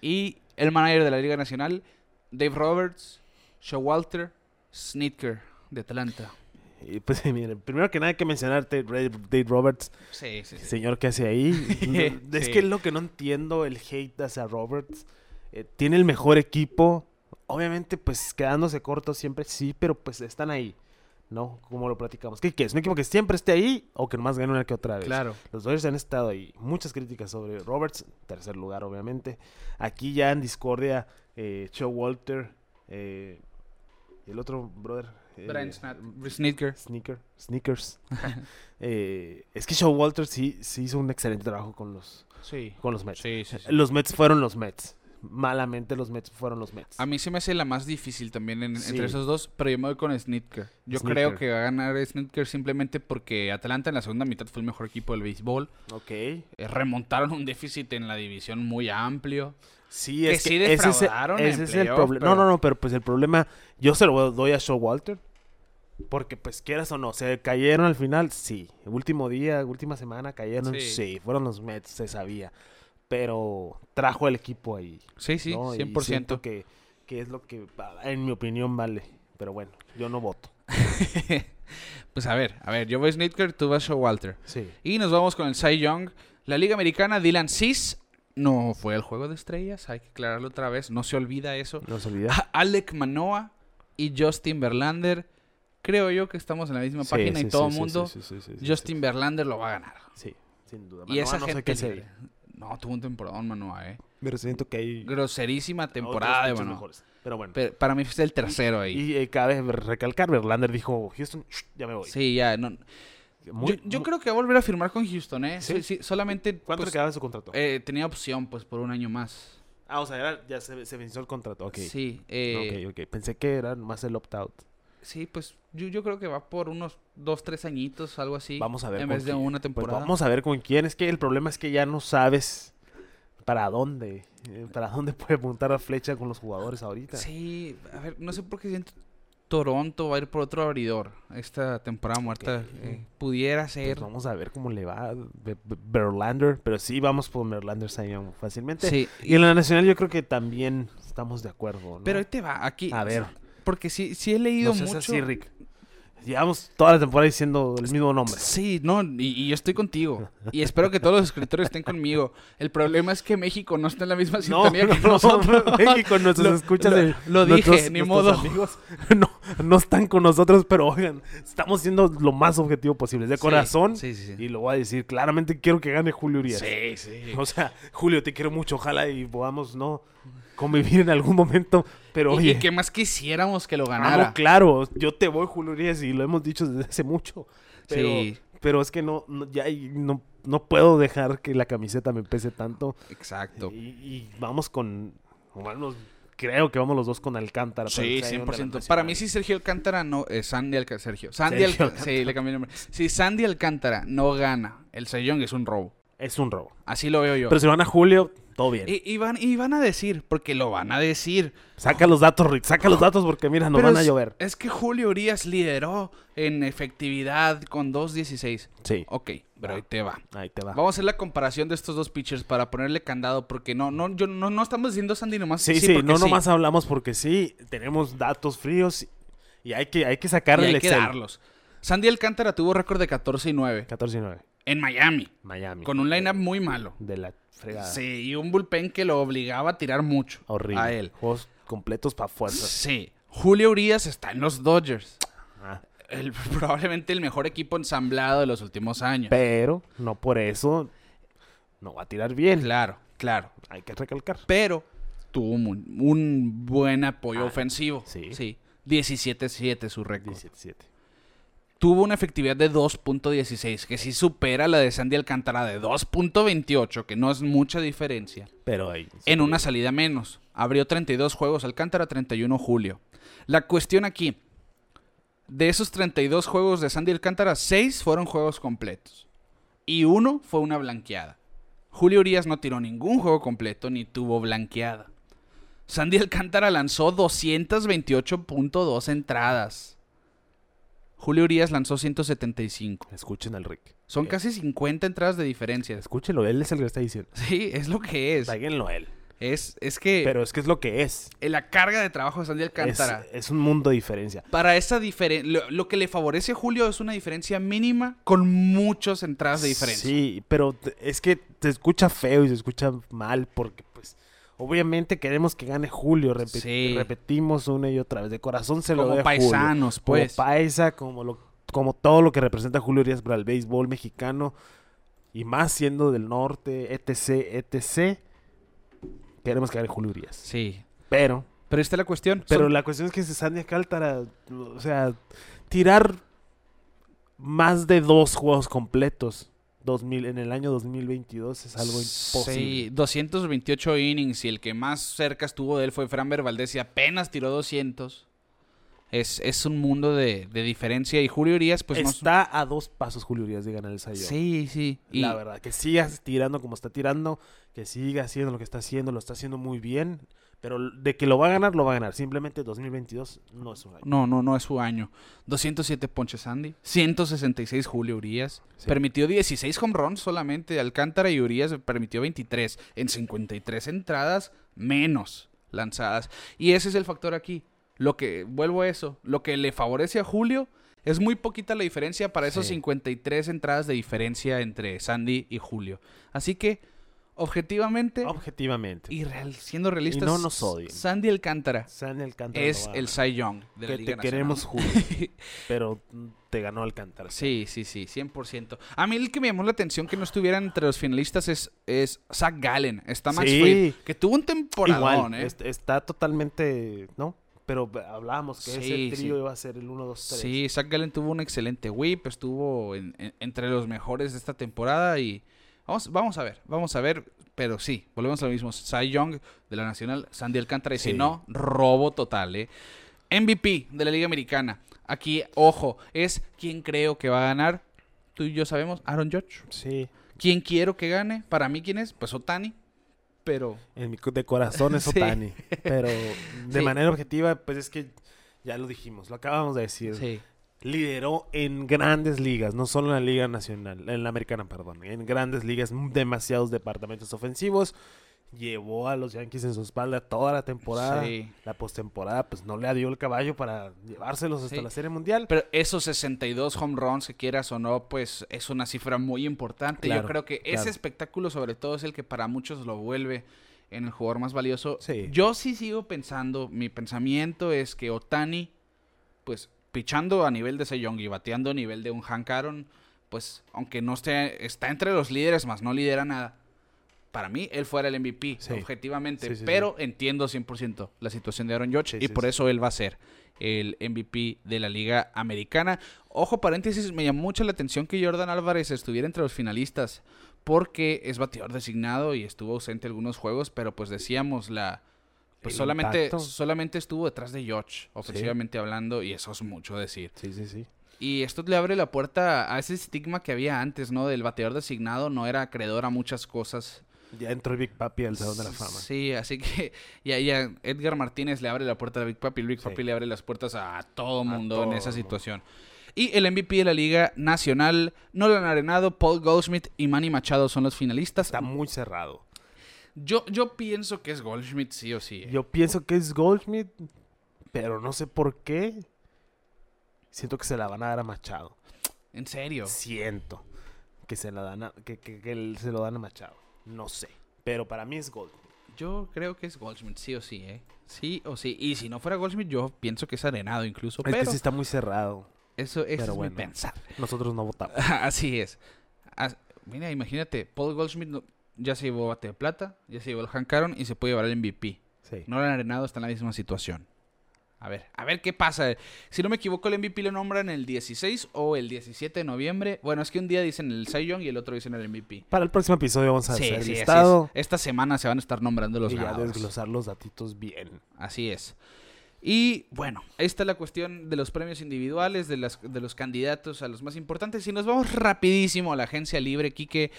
Y el manager de la Liga Nacional, Dave Roberts, Showalter, Snitker de Atlanta. Y pues miren, primero que nada hay que mencionarte Ray- Dave Roberts, Sí, sí, sí. señor que hace ahí. No, es que es lo que no entiendo el hate hacia Roberts. Eh, tiene el mejor equipo. Obviamente, pues quedándose corto siempre sí, pero pues están ahí. ¿No? Como lo platicamos. ¿Qué quieres? ¿Un equipo que siempre esté ahí o que nomás gane una que otra vez? Claro. Los Dodgers han estado ahí. Muchas críticas sobre Roberts, tercer lugar, obviamente. Aquí ya en discordia, eh, Walter, eh, y el otro brother. Eh, Brian Snat- Snitker. Sneaker, Sneakers. Eh, es que Walter sí, sí hizo un excelente trabajo con los, Sí. con los Mets. Sí. Los Mets fueron los Mets. Malamente los Mets fueron los Mets. A mí se me hace la más difícil también en- entre esos dos, pero yo me voy con Snitker. Yo creo que va a ganar Snitker simplemente porque Atlanta en la segunda mitad fue el mejor equipo del béisbol. Ok. Eh, remontaron un déficit en la división muy amplio. Sí, Que es sí que ese es, ese es el problema. No, no, no, pero pues el problema, yo se lo doy a Walter Porque pues quieras o no, se cayeron al final, sí. El último día, última semana cayeron, Sí. sí. Fueron los Mets, se sabía. Pero trajo el equipo ahí. Sí, sí, ¿no? Y 100%. siento que, que es lo que, en mi opinión, vale. Pero bueno, yo no voto. pues a ver, a ver, yo voy Snitker, tú vas Showalter. Sí. Y nos vamos con el Cy Young. La Liga Americana, Dylan Cis, no fue el juego de estrellas, hay que aclararlo otra vez, no se olvida eso. No se olvida. A- Alec Manoa y Justin Verlander, creo yo que estamos en la misma Sí, página sí, y todo el sí, mundo, Justin Verlander lo va a ganar. Sí, sin duda. Y Manoa esa no sé gente qué libre. No, tuvo un temporadón Manoa, eh. Pero siento que hay Groserísima temporada de Manoa. Pero bueno. Para mí fue el tercero ahí. Y eh, cabe recalcar, Verlander dijo, Houston, shh, ya me voy. Sí, ya. No. Muy- yo yo muy- creo que va a volver a firmar con Houston, ¿eh? ¿Sí? Sí, sí, solamente. ¿Cuánto pues, le quedaba su contrato? eh, tenía opción, pues, por un año más. ah, o sea, era- ya se, se venció el contrato. Ok. Sí. eh, ok, ok. Pensé que era más el opt-out. Sí, pues yo, yo creo que va por unos dos, tres añitos, algo así. Vamos a ver. En vez de quién. una Pues temporada. vamos a ver con quién. Es que el problema es que ya no sabes para dónde. eh, para dónde puede apuntar la flecha con los jugadores ahorita. Sí, a ver, no sé por qué siento Toronto va a ir por otro abridor esta temporada muerta. Eh, pudiera Pues ser. vamos a ver cómo le va Be- Be- Verlander. Pero sí, vamos por Verlander Cy Young fácilmente. Sí, Y en la nacional yo creo que también estamos de acuerdo. ¿no? pero ahí te va, aquí. A ver. Porque sí, sí he leído no mucho. así, Rick. Llevamos toda la temporada diciendo el mismo nombre. Sí, no, y, y yo estoy contigo. Y espero que todos los escritores estén conmigo. El problema es que México no está en la misma sintonía no, que no, nosotros. México, nuestros Lo- escuchas lo- lo dije, ni modo. amigos no, no están con nosotros, pero oigan, estamos siendo lo más objetivo posible, de Sí, corazón. Sí, sí, sí. Y lo voy a decir, claramente quiero que gane Julio Urias. Sí, sí. O sea, Julio, te quiero mucho, ojalá y podamos, ¿no? Convivir en algún momento, pero Y- oye, y que más quisiéramos que lo amo, ganara. claro, yo te voy, Julio Urias, y lo hemos dicho desde hace mucho. Pero, Sí. pero es que no, no- ya no, no puedo dejar que la camiseta me pese tanto. Exacto. Y, y vamos con. Bueno, creo que vamos los dos con Alcántara. Sí, el Zion de la 100%. Para mí, si Sergio Alcántara no. eh, Sandy Alcántara. Sergio. Sandy Sergio Alcántara. Sí, le cambié el nombre. Si Sandy Alcántara no gana, el Sayón es un robo. Es un robo. Así lo veo yo. Pero si van a Julio, todo bien. y, y van, y van a decir, porque lo van a decir. Saca los datos, Rick. Saca los datos porque, mira, nos van a llover. Es que Julio Urias lideró en efectividad con 2.16. Sí. Ok, pero ahí te va. Ahí te va. Vamos a hacer la comparación de estos dos pitchers para ponerle candado, porque no, no, yo no, no estamos diciendo Sandy nomás. Sí, sí, porque no nomás hablamos porque sí, tenemos datos fríos y hay que, hay que Y sacarle hay el que Excel. darlos. Sandy Alcántara tuvo récord de 14 y 9 14 y 9. En Miami, Miami. con un lineup muy malo. De la fregada. Sí, y un bullpen que lo obligaba a tirar mucho Horrible. a él. Juegos completos para fuerzas. Sí, Julio Urias está en los Dodgers. Ah, El- probablemente el mejor equipo ensamblado de los últimos años. Pero no por eso no va a tirar bien. Claro, claro. Hay que recalcar. Pero tuvo un, un buen apoyo Ah, ofensivo. sí. Sí. 17-7 su récord. 17-7. Tuvo una efectividad de 2.16, que sí supera la de Sandy Alcántara de 2.28, que no es mucha diferencia. Pero ahí. En una salida menos. Abrió 32 juegos Alcántara, 31 Julio. La cuestión aquí, de esos 32 juegos de Sandy Alcántara, 6 fueron juegos completos. Y uno fue una blanqueada. Julio Urias no tiró ningún juego completo ni tuvo blanqueada. Sandy Alcántara lanzó 228.2 entradas. Julio Urias lanzó 175. Escuchen al Rick. Son Eh, casi 50 entradas de diferencia. Escúchenlo, él es el que está diciendo. Sí, es lo que es. A él. Es, es que Pero es que es lo que es. la carga de trabajo de Sandy Alcántara. es un mundo de diferencia. Para esa diferencia, lo, lo que le favorece a Julio es una diferencia mínima con muchas entradas de diferencia. Sí, pero es que te escucha feo y se escucha mal porque, obviamente queremos que gane Julio. Sí. Repetimos una y otra vez. De corazón se lo doy a Julio. paisanos, pues. Como paisa, como, lo, como todo lo que representa Julio Urias para el béisbol mexicano. Y más siendo del norte, etc, etc. Queremos que gane Julio Urias. Sí. Pero, Pero esta es la cuestión. pero Son- la cuestión es que Sandy Alcántara, o sea, tirar más de dos juegos completos 2000, en el año 2022 es algo imposible. Sí, 228 innings y el que más cerca estuvo de él fue Framber Valdez y apenas tiró 200. Es, es un mundo de, de diferencia y Julio Urias pues no... Está a dos pasos Julio Urias de ganar el Young. Sí, sí. Y La verdad, que sigas tirando como está tirando, que siga haciendo lo que está haciendo, lo está haciendo muy bien, pero de que lo va a ganar, lo va a ganar. Simplemente 2022 no es un año. No, no, no es su año. 207 ponches Andy, 166 Julio Urias. Sí. Permitió 16 home runs solamente. Alcántara y Urias permitió 23 en 53 entradas menos lanzadas. Y ese es el factor aquí. Lo que, vuelvo a eso, lo que le favorece a Julio es muy poquita la diferencia para esos Sí. 53 entradas de diferencia entre Sandy y Julio. Así que, objetivamente Objetivamente. y real- siendo realistas, no nos odien. Sandy Alcántara San Alcántara es el. Cy Young de la Que Liga te queremos. Julio, pero te ganó Alcántara. Sí, sí, sí, 100%. A mí el que me llamó la atención que no estuvieran entre los finalistas es, es Zach Gallen. Está Max Sí. Fried, que tuvo un temporadón, Igual, ¿eh? est- está totalmente, ¿no? Pero hablábamos que Sí, ese trío sí. iba a ser el 1, 2, 3. Sí, Zach Gallen tuvo un excelente whip, estuvo en- en- entre los mejores de esta temporada y vamos, vamos a ver, vamos a ver, pero sí, volvemos a lo mismo. Cy Young de la Nacional, Sandy Alcántara y si no, robo total, ¿eh? MVP de la Liga Americana. Aquí, ojo, es quien creo que va a ganar. Tú y yo sabemos, Aaron Judge. Sí. ¿Quién quiero que gane? Para mí, ¿quién es? Pues Otani. Pero En mi co- de corazón es Sí. Otani. Pero de Sí. manera objetiva, pues es que ya lo dijimos, lo acabamos de decir. sí. Lideró en grandes ligas, no solo en la Liga Nacional, en la Americana, perdón. En grandes ligas, demasiados departamentos ofensivos. Llevó a los Yankees en su espalda toda la temporada. Sí. La postemporada, pues no le dio el caballo para llevárselos hasta Sí. la Serie Mundial. Pero esos 62 home runs, que quieras o no, pues es una cifra muy importante. Claro, Yo creo que claro. ese espectáculo, sobre todo, es el que para muchos lo vuelve en el jugador más valioso. Sí. Yo sí sigo pensando, mi pensamiento es que Otani, pues pichando a nivel de Cy Young y bateando a nivel de un Hank Aaron, pues aunque no esté, está entre los líderes, más no lidera nada. Para mí, él fuera el MVP, Sí. objetivamente. Sí, sí, pero entiendo 100% la situación de Aaron Judge y por eso él va a ser el MVP de la Liga Americana. Ojo, paréntesis, me llamó mucho la atención que Jordan Álvarez estuviera entre los finalistas porque es bateador designado y estuvo ausente algunos juegos, pero pues decíamos la... Pues El solamente, impacto. solamente estuvo detrás de George, ofensivamente hablando, y eso es mucho decir. Sí, sí, sí. Y esto le abre la puerta a ese estigma que había antes, ¿no? Del bateador designado no era acreedor a muchas cosas. Ya entró Big Papi al Salón de la Fama. Sí, así que ya, ya Edgar Martínez le abre la puerta a Big Papi, Big Sí. Papi le abre las puertas a todo A mundo todo en esa mundo. situación. Y el MVP de la Liga Nacional, Nolan Arenado, Paul Goldschmidt y Manny Machado son los finalistas. Está muy cerrado. Yo, yo pienso que es Goldschmidt sí o sí. ¿eh? Yo pienso que es Goldschmidt, pero no sé por qué. Siento que se la van a dar a Machado. En serio. Siento que se la dan a, que, que- que se lo dan a Machado. No sé. Pero para mí es Goldschmidt. Yo creo que es Goldschmidt sí o sí, ¿eh? Sí o sí. Y si no fuera Goldschmidt, yo pienso que es Arenado incluso. Es pero que sí está muy cerrado. eso, eso es bueno. mi pensar. Nosotros no votamos. Así es. As- mira, imagínate, Paul Goldschmidt no- ya se llevó bate de plata, ya se llevó el Hank Aaron y se puede llevar el MVP. Sí. Nolan Arenado está en la misma situación. A ver, a ver qué pasa. Si no me equivoco, el MVP lo nombran el 16 o el 17 de noviembre. Bueno, es que un día dicen el Cy Young y el otro dicen el MVP. Para el próximo episodio vamos a Sí, hacer el sí, listado es. Esta semana se van a estar nombrando los y ya ganadores. desglosar los datitos bien. Así es. Y bueno, esta es la cuestión de los premios individuales, de, las, de los candidatos a los más importantes. Y nos vamos rapidísimo a la agencia libre, Quique,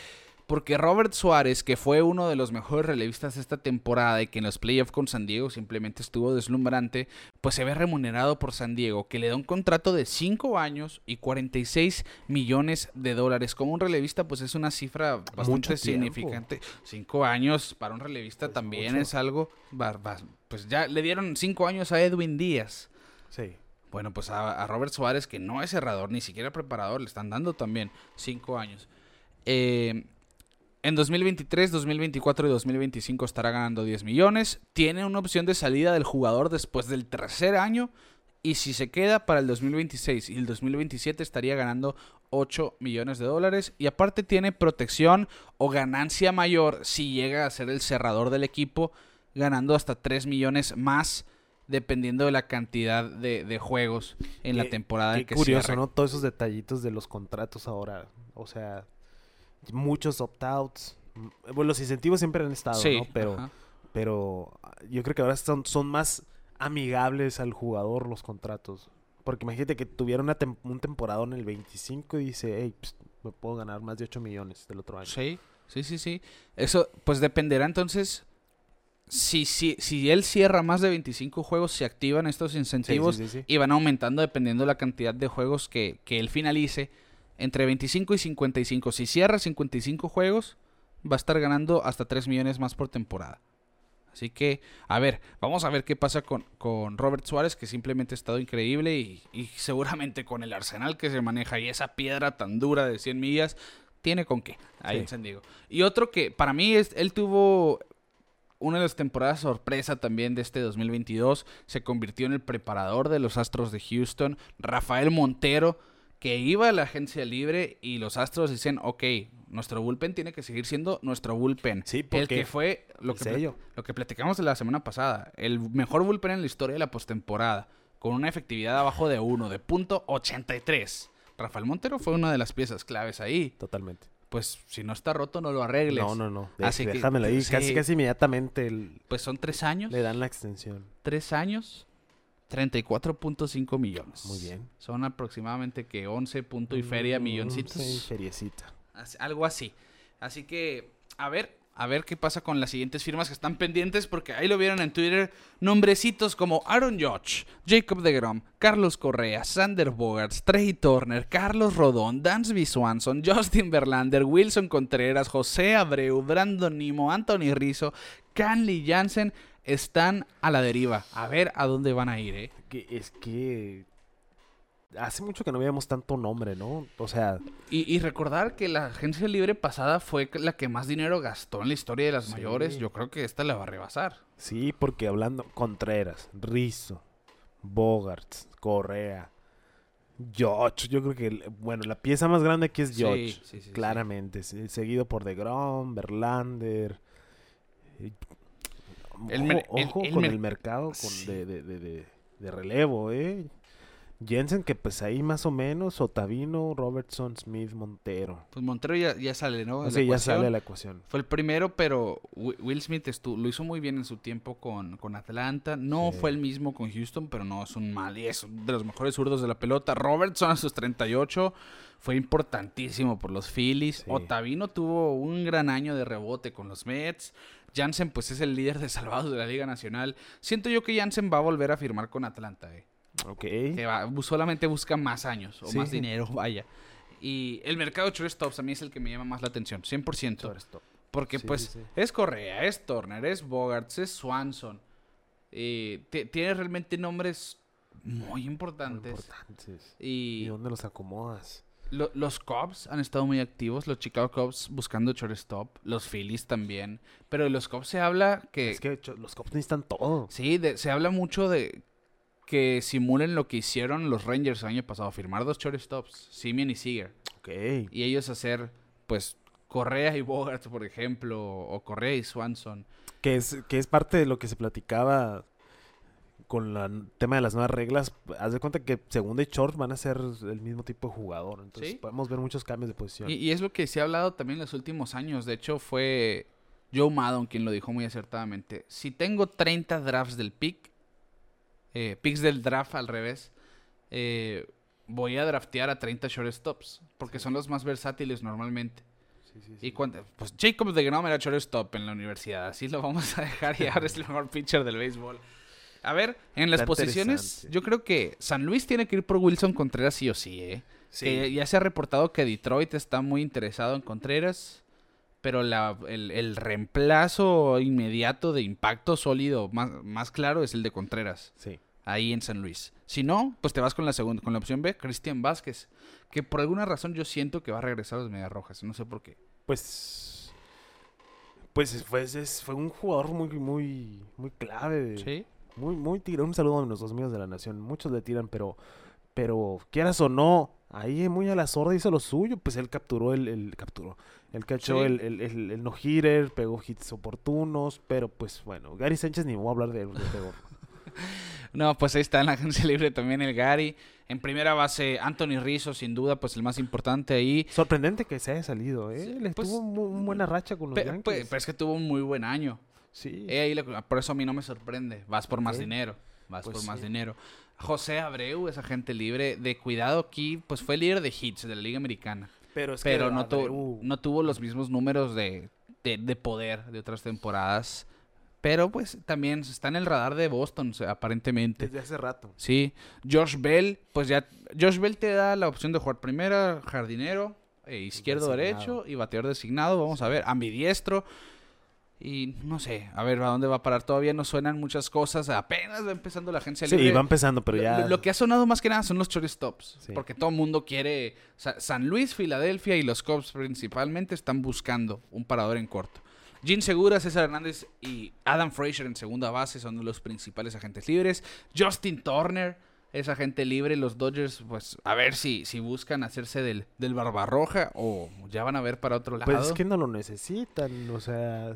porque Robert Suárez, que fue uno de los mejores relevistas esta temporada y que en los playoffs con San Diego simplemente estuvo deslumbrante, pues se ve remunerado por San Diego, que le da un contrato de 5 años y 46 millones de dólares. Como un relevista, pues es una cifra bastante Mucho significante. 5 años para un relevista también mucho. es algo... pues ya le dieron 5 años a Edwin Díaz. Sí. Bueno, pues a, a Robert Suárez, que no es cerrador, ni siquiera preparador, le están dando también 5 años. Eh, en 2023, 2024 y 2025 estará ganando 10 millones. Tiene una opción de salida del jugador después del tercer año. Y si se queda para el 2026 y el 2027 estaría ganando 8 millones de dólares. Y aparte tiene protección o ganancia mayor si llega a ser el cerrador del equipo, ganando hasta 3 millones más dependiendo de la cantidad de, de juegos en la Qué- temporada en que curioso, cierre. ¿no? Todos esos detallitos de los contratos ahora. O sea, muchos opt-outs. Mm, Bueno, los incentivos siempre han estado, Sí, ¿no? Pero, ajá. pero yo creo que ahora son, son más amigables al jugador los contratos. Porque imagínate que tuviera una tem- un temporada en el 25 y dice, hey, pues, me puedo ganar más de 8 millones del otro año. Sí, sí, sí, sí. Eso, pues dependerá entonces. Si, si, si él cierra más de 25 juegos, se activan estos sí, incentivos sí, sí. y van aumentando dependiendo de la cantidad de juegos que, que él finalice. Entre 25 y 55. Si cierra 55 juegos, va a estar ganando hasta 3 millones más por temporada. Así que, a ver, vamos a ver qué pasa con, con Robert Suárez, que simplemente ha estado increíble y, y seguramente con el arsenal que se maneja y esa piedra tan dura de 100 millas, tiene con qué. Ahí Sí. en San Diego. Y otro que para mí es, él tuvo una de las temporadas sorpresa también de este 2022. Se convirtió en el preparador de los Astros de Houston. Rafael Montero, que iba a la agencia libre y los Astros dicen, ok, nuestro bullpen tiene que seguir siendo nuestro bullpen. Sí, el porque que fue lo el que, sello. lo que platicamos la semana pasada. El mejor bullpen en la historia de la postemporada. Con una efectividad abajo de 1, de punto 83. Rafael Montero fue una de las piezas claves ahí. Totalmente. Pues si no está roto, no lo arregles. No, no, no. Así que- déjamelo ahí. sí. Casi, casi inmediatamente el- Pues son tres años. le dan la extensión. Tres años. 34.5 millones. Muy bien. Son aproximadamente que 11 punto y feria Mm, milloncitos. Sí, feriecita. Así- Algo así. Así que, a ver, a ver qué pasa con las siguientes firmas que están pendientes, porque ahí lo vieron en Twitter, nombrecitos como Aaron Judge, Jacob DeGrom, Carlos Correa, Sander Bogarts, Trey Turner, Carlos Rodón, Dansby Swanson, Justin Verlander, Wilson Contreras, José Abreu, Brandon Nimo, Anthony Rizzo, Canley Jansen, están a la deriva. A ver a dónde van a ir, ¿eh? Que es que hace mucho que no veíamos tanto nombre, ¿no? O sea, Y, y recordar que la agencia libre pasada fue la que más dinero gastó en la historia de las Sí. mayores. Yo creo que esta la va a rebasar. sí, porque hablando Contreras, Rizzo, Bogarts, Correa, George, yo creo que, bueno, la pieza más grande aquí es George, sí, sí, sí. claramente, seguido por DeGrom, Verlander. El ojo el- el con el mercado con- Sí. de, de- de- relevo, ¿eh? Jensen, que pues ahí más o menos, Otavino, Robertson, Smith, Montero. Pues Montero ya, ya sale, ¿no? la Sí, ya sale a la ecuación. Fue el primero, pero Wi- Will Smith lo hizo muy bien en su tiempo con, con Atlanta. No Sí. fue el mismo con Houston, pero no es un mal y es uno de los mejores zurdos de la pelota. Robertson a sus 38 fue importantísimo por los Phillies. Sí. Otavino tuvo un gran año de rebote con los Mets. Jansen, pues es el líder de salvados de la Liga Nacional. Siento yo que Jansen va a volver a firmar con Atlanta, eh. Ok. Que va- bu- solamente busca más años o Sí. más dinero, vaya. Y el mercado de shortstops a mí es el que me llama más la atención, 100%. Shortstop. Porque Sí, pues sí, es Correa, es Turner, es Bogarts, es Swanson. Eh, ti- tiene realmente nombres muy Muy importantes. importantes. ¿Y Y dónde los acomodas? Lo- los Cubs han estado muy activos, los Chicago Cubs buscando shortstop, los Phillies también. Pero de los Cubs se habla que... Es que los Cops necesitan todo. Sí, de- se habla mucho de que simulen lo que hicieron los Rangers el año pasado, firmar dos shortstops, Simeon y Seager. Ok. Y ellos hacer, pues, Correa y Bogarts, por ejemplo, o Correa y Swanson. Que es, que es parte de lo que se platicaba con el tema de las nuevas reglas. Haz de cuenta que segunda y short van a ser el mismo tipo de jugador. Entonces Sí. podemos ver muchos cambios de posición. Y, y es lo que se ha hablado también en los últimos años. De hecho, fue Joe Maddon quien lo dijo muy acertadamente. Si tengo 30 drafts del pick, eh, picks del draft al revés, eh, voy a draftear a 30 shortstops. Porque son los más versátiles normalmente. Sí, sí, Y cuando, pues Jacob de Grom era shortstop en la universidad. Así lo vamos a dejar y ahora es el mejor pitcher del béisbol. A ver, en las Está posiciones, yo creo que San Luis tiene que ir por Wilson Contreras sí o sí, ¿eh? Sí. Que ya se ha reportado que Detroit está muy interesado en Contreras, pero la, el, el reemplazo inmediato de impacto sólido más, más claro es el de Contreras, Sí. ahí en San Luis. Si no, pues te vas con la segunda, con la opción B, Cristian Vázquez, que por alguna razón yo siento que va a regresar a los Medias Rojas, no sé por qué. Pues. Pues fue, es- fue un jugador muy, muy, muy clave. Sí. Muy, muy tirado. Un saludo a nuestros amigos de la nación. Muchos le tiran, pero, pero quieras o no, ahí muy a la sorda hizo lo suyo. Pues él capturó el, el capturó. Él cachó Sí. el, el, el, el no-hitter, pegó hits oportunos, pero pues bueno, Gary Sánchez ni me voy a hablar de él. pegó. No, pues ahí está en la agencia libre también el Gary. En primera base, Anthony Rizzo, sin duda, pues el más importante ahí. Sorprendente que se haya salido, ¿eh? Sí, Le pues, tuvo una buena racha con los Pe- Yankees. pe- pero es que tuvo un muy buen año. Sí. Eh, ahí le- por eso a mí no me sorprende. Vas por más dinero. Vas Pues por más sí. dinero. José Abreu, esa gente libre de cuidado aquí, pues fue líder de hits de la Liga Americana. pero es Pero que no, tuvo, Abreu- no tuvo los mismos números de, de, de poder de otras temporadas. Pero pues también está en el radar de Boston, aparentemente. Desde hace rato. Sí, Josh Bell, pues ya, Josh Bell te da la opción de jugar primera, jardinero, eh, izquierdo, Designado. derecho y bateador designado, vamos a ver, ambidiestro. Y no sé, a ver, ¿a dónde va a parar? Todavía no suenan muchas cosas. Apenas va empezando la agencia Sí, libre. va empezando, pero ya. Lo, que ha sonado más que nada son los shortstops. Sí. Porque todo el mundo quiere. o sea, San Luis, Filadelfia y los Cubs principalmente están buscando un parador en corto. Gene Segura, César Hernández y Adam Frazier en segunda base son los principales agentes libres. Justin Turner es agente libre. Los Dodgers, pues, a ver si, si buscan hacerse del, del Barbarroja o ya van a ver para otro lado. Pues es que no lo necesitan, o sea.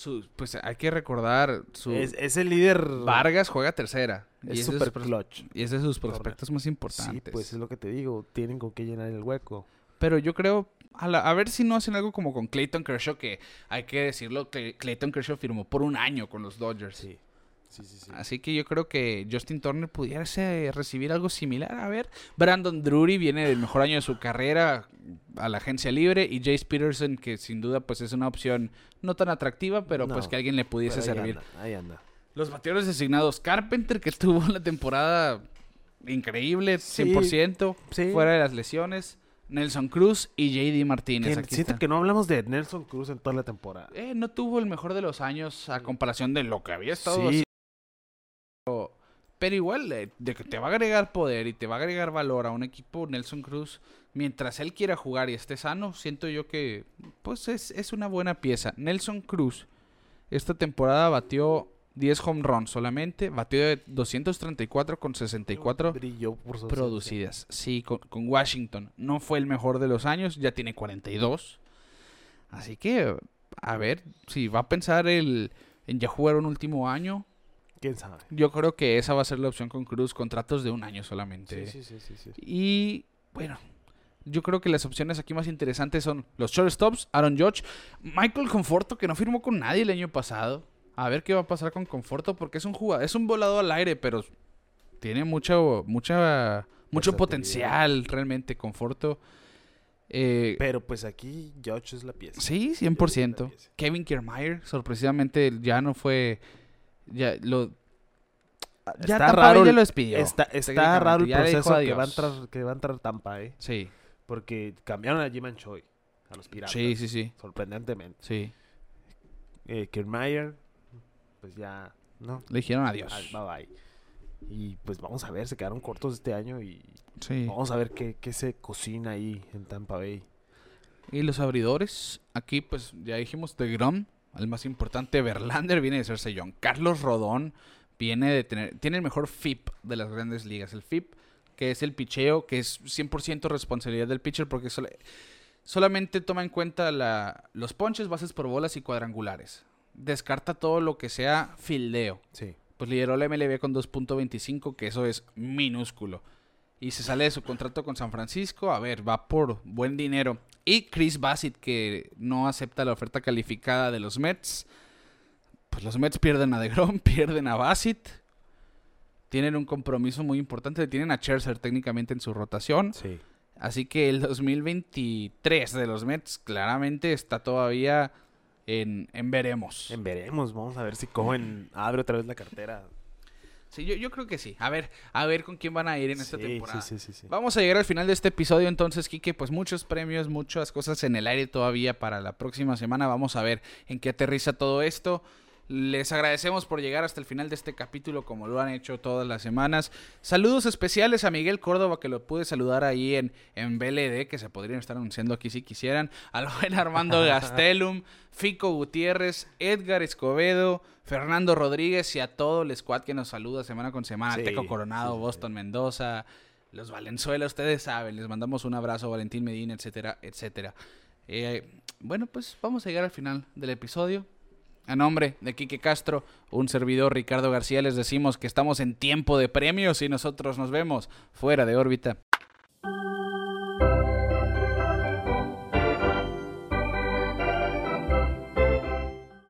Su- pues hay que recordar su. Es, es el líder. Vargas juega tercera. Es pros- clutch. Y es de sus prospectos más Sí, importantes. pues es lo que te digo. Tienen con qué llenar el hueco. Pero yo creo, a, la- a ver si no hacen algo como con Clayton Kershaw, que hay que decirlo, que Clayton Kershaw firmó por un año con los Dodgers. Sí. Sí, sí, sí. Así que yo creo que Justin Turner pudiera recibir algo similar. A ver, Brandon Drury viene del mejor año de su carrera a la agencia libre y Jace Peterson, que sin duda pues es una opción no tan atractiva, pero pues que alguien le pudiese ahí servir. anda, ahí anda. Los bateadores designados, Carpenter, que tuvo una temporada increíble, Sí, 100%, sí. fuera de las lesiones. Nelson Cruz y JD Martínez. Aquí siento está. que no hablamos de Nelson Cruz en toda la temporada. Eh, no tuvo el mejor de los años a comparación de lo que había estado Sí. Pero, pero igual, eh, de que te va a agregar poder y te va a agregar valor a un equipo, Nelson Cruz, mientras él quiera jugar y esté sano, siento yo que pues es, es una buena pieza. Nelson Cruz, esta temporada batió 10 home runs solamente, batió de 234 con 64 Brilló por producidas. Sí, con, con Washington. No fue el mejor de los años, ya tiene 42. Así que, a ver, si va a pensar el, en ya jugar un último año, ¿Quién sabe? yo creo que esa va a ser la opción con Cruz, contratos de un año solamente. Sí, sí, sí, sí, sí. Y bueno, yo creo que las opciones aquí más interesantes son los shortstops, Aaron Judge, Michael Conforto, que no firmó con nadie el año pasado. A ver qué va a pasar con Conforto, porque es un jugador, es un volado al aire, pero tiene mucho, mucha, mucho potencial realmente Conforto. Eh, Pero pues aquí Josh es la pieza. sí, Josh es la 100%. pieza. Kevin Kiermaier, sorpresivamente, ya no fue. Ya lo. Ya Está Tampa Bay raro ya lo despidió. Está, está raro el proceso que va, a entrar, que va a entrar Tampa, ¿eh? Sí, Porque cambiaron a Jim Choi, a los piratas. sí, sí, sí. Sorprendentemente. Sí. Eh, Kiermaier, pues ya, ¿no? Le dijeron adiós. Bye bye. Y pues vamos a ver, se quedaron cortos este año y Sí. vamos a ver qué, qué se cocina ahí en Tampa Bay. Y los abridores, aquí pues ya dijimos de Grom, el más importante, Verlander viene de ser sellón. Carlos Rodón viene de tener, tiene el mejor FIP de las grandes ligas. El FIP, que es el picheo, que es 100% responsabilidad del pitcher porque solo- solamente toma en cuenta la, los ponches, bases por bolas y cuadrangulares. Descarta todo lo que sea fildeo. Sí. Pues lideró la MLB con 2.25, que eso es minúsculo. Y se sale de su contrato con San Francisco. A ver, va por buen dinero. Y Chris Bassett, que no acepta la oferta calificada de los Mets. Pues los Mets pierden a DeGrom, pierden a Bassett. Tienen un compromiso muy importante. Tienen a Scherzer técnicamente en su rotación. Sí. Así que el 2023 de los Mets claramente está todavía en, en veremos. En veremos, vamos a ver si Cohen abre otra vez la cartera. Sí, yo, yo creo que sí. A ver, a ver con quién van a ir en esta Sí, temporada. Sí, sí, sí, sí. Vamos a llegar al final de este episodio, entonces, Kike, pues muchos premios, muchas cosas en el aire todavía para la próxima semana. Vamos a ver en qué aterriza todo esto. Les agradecemos por llegar hasta el final de este capítulo, como lo han hecho todas las semanas. Saludos especiales a Miguel Córdoba, que lo pude saludar ahí en, en BLD, que se podrían estar anunciando aquí si quisieran. Al buen Armando Gastelum, Fico Gutiérrez, Edgar Escobedo, Fernando Rodríguez y a todo el squad que nos saluda semana con semana. Sí, Teco Coronado, sí, sí, Boston Mendoza, los Valenzuela, ustedes saben. Les mandamos un abrazo Valentín Medina, etcétera, etcétera. Eh, bueno, pues vamos a llegar al final del episodio. A nombre de Quique Castro, un servidor Ricardo García, les decimos que estamos en tiempo de premios y nosotros nos vemos fuera de órbita.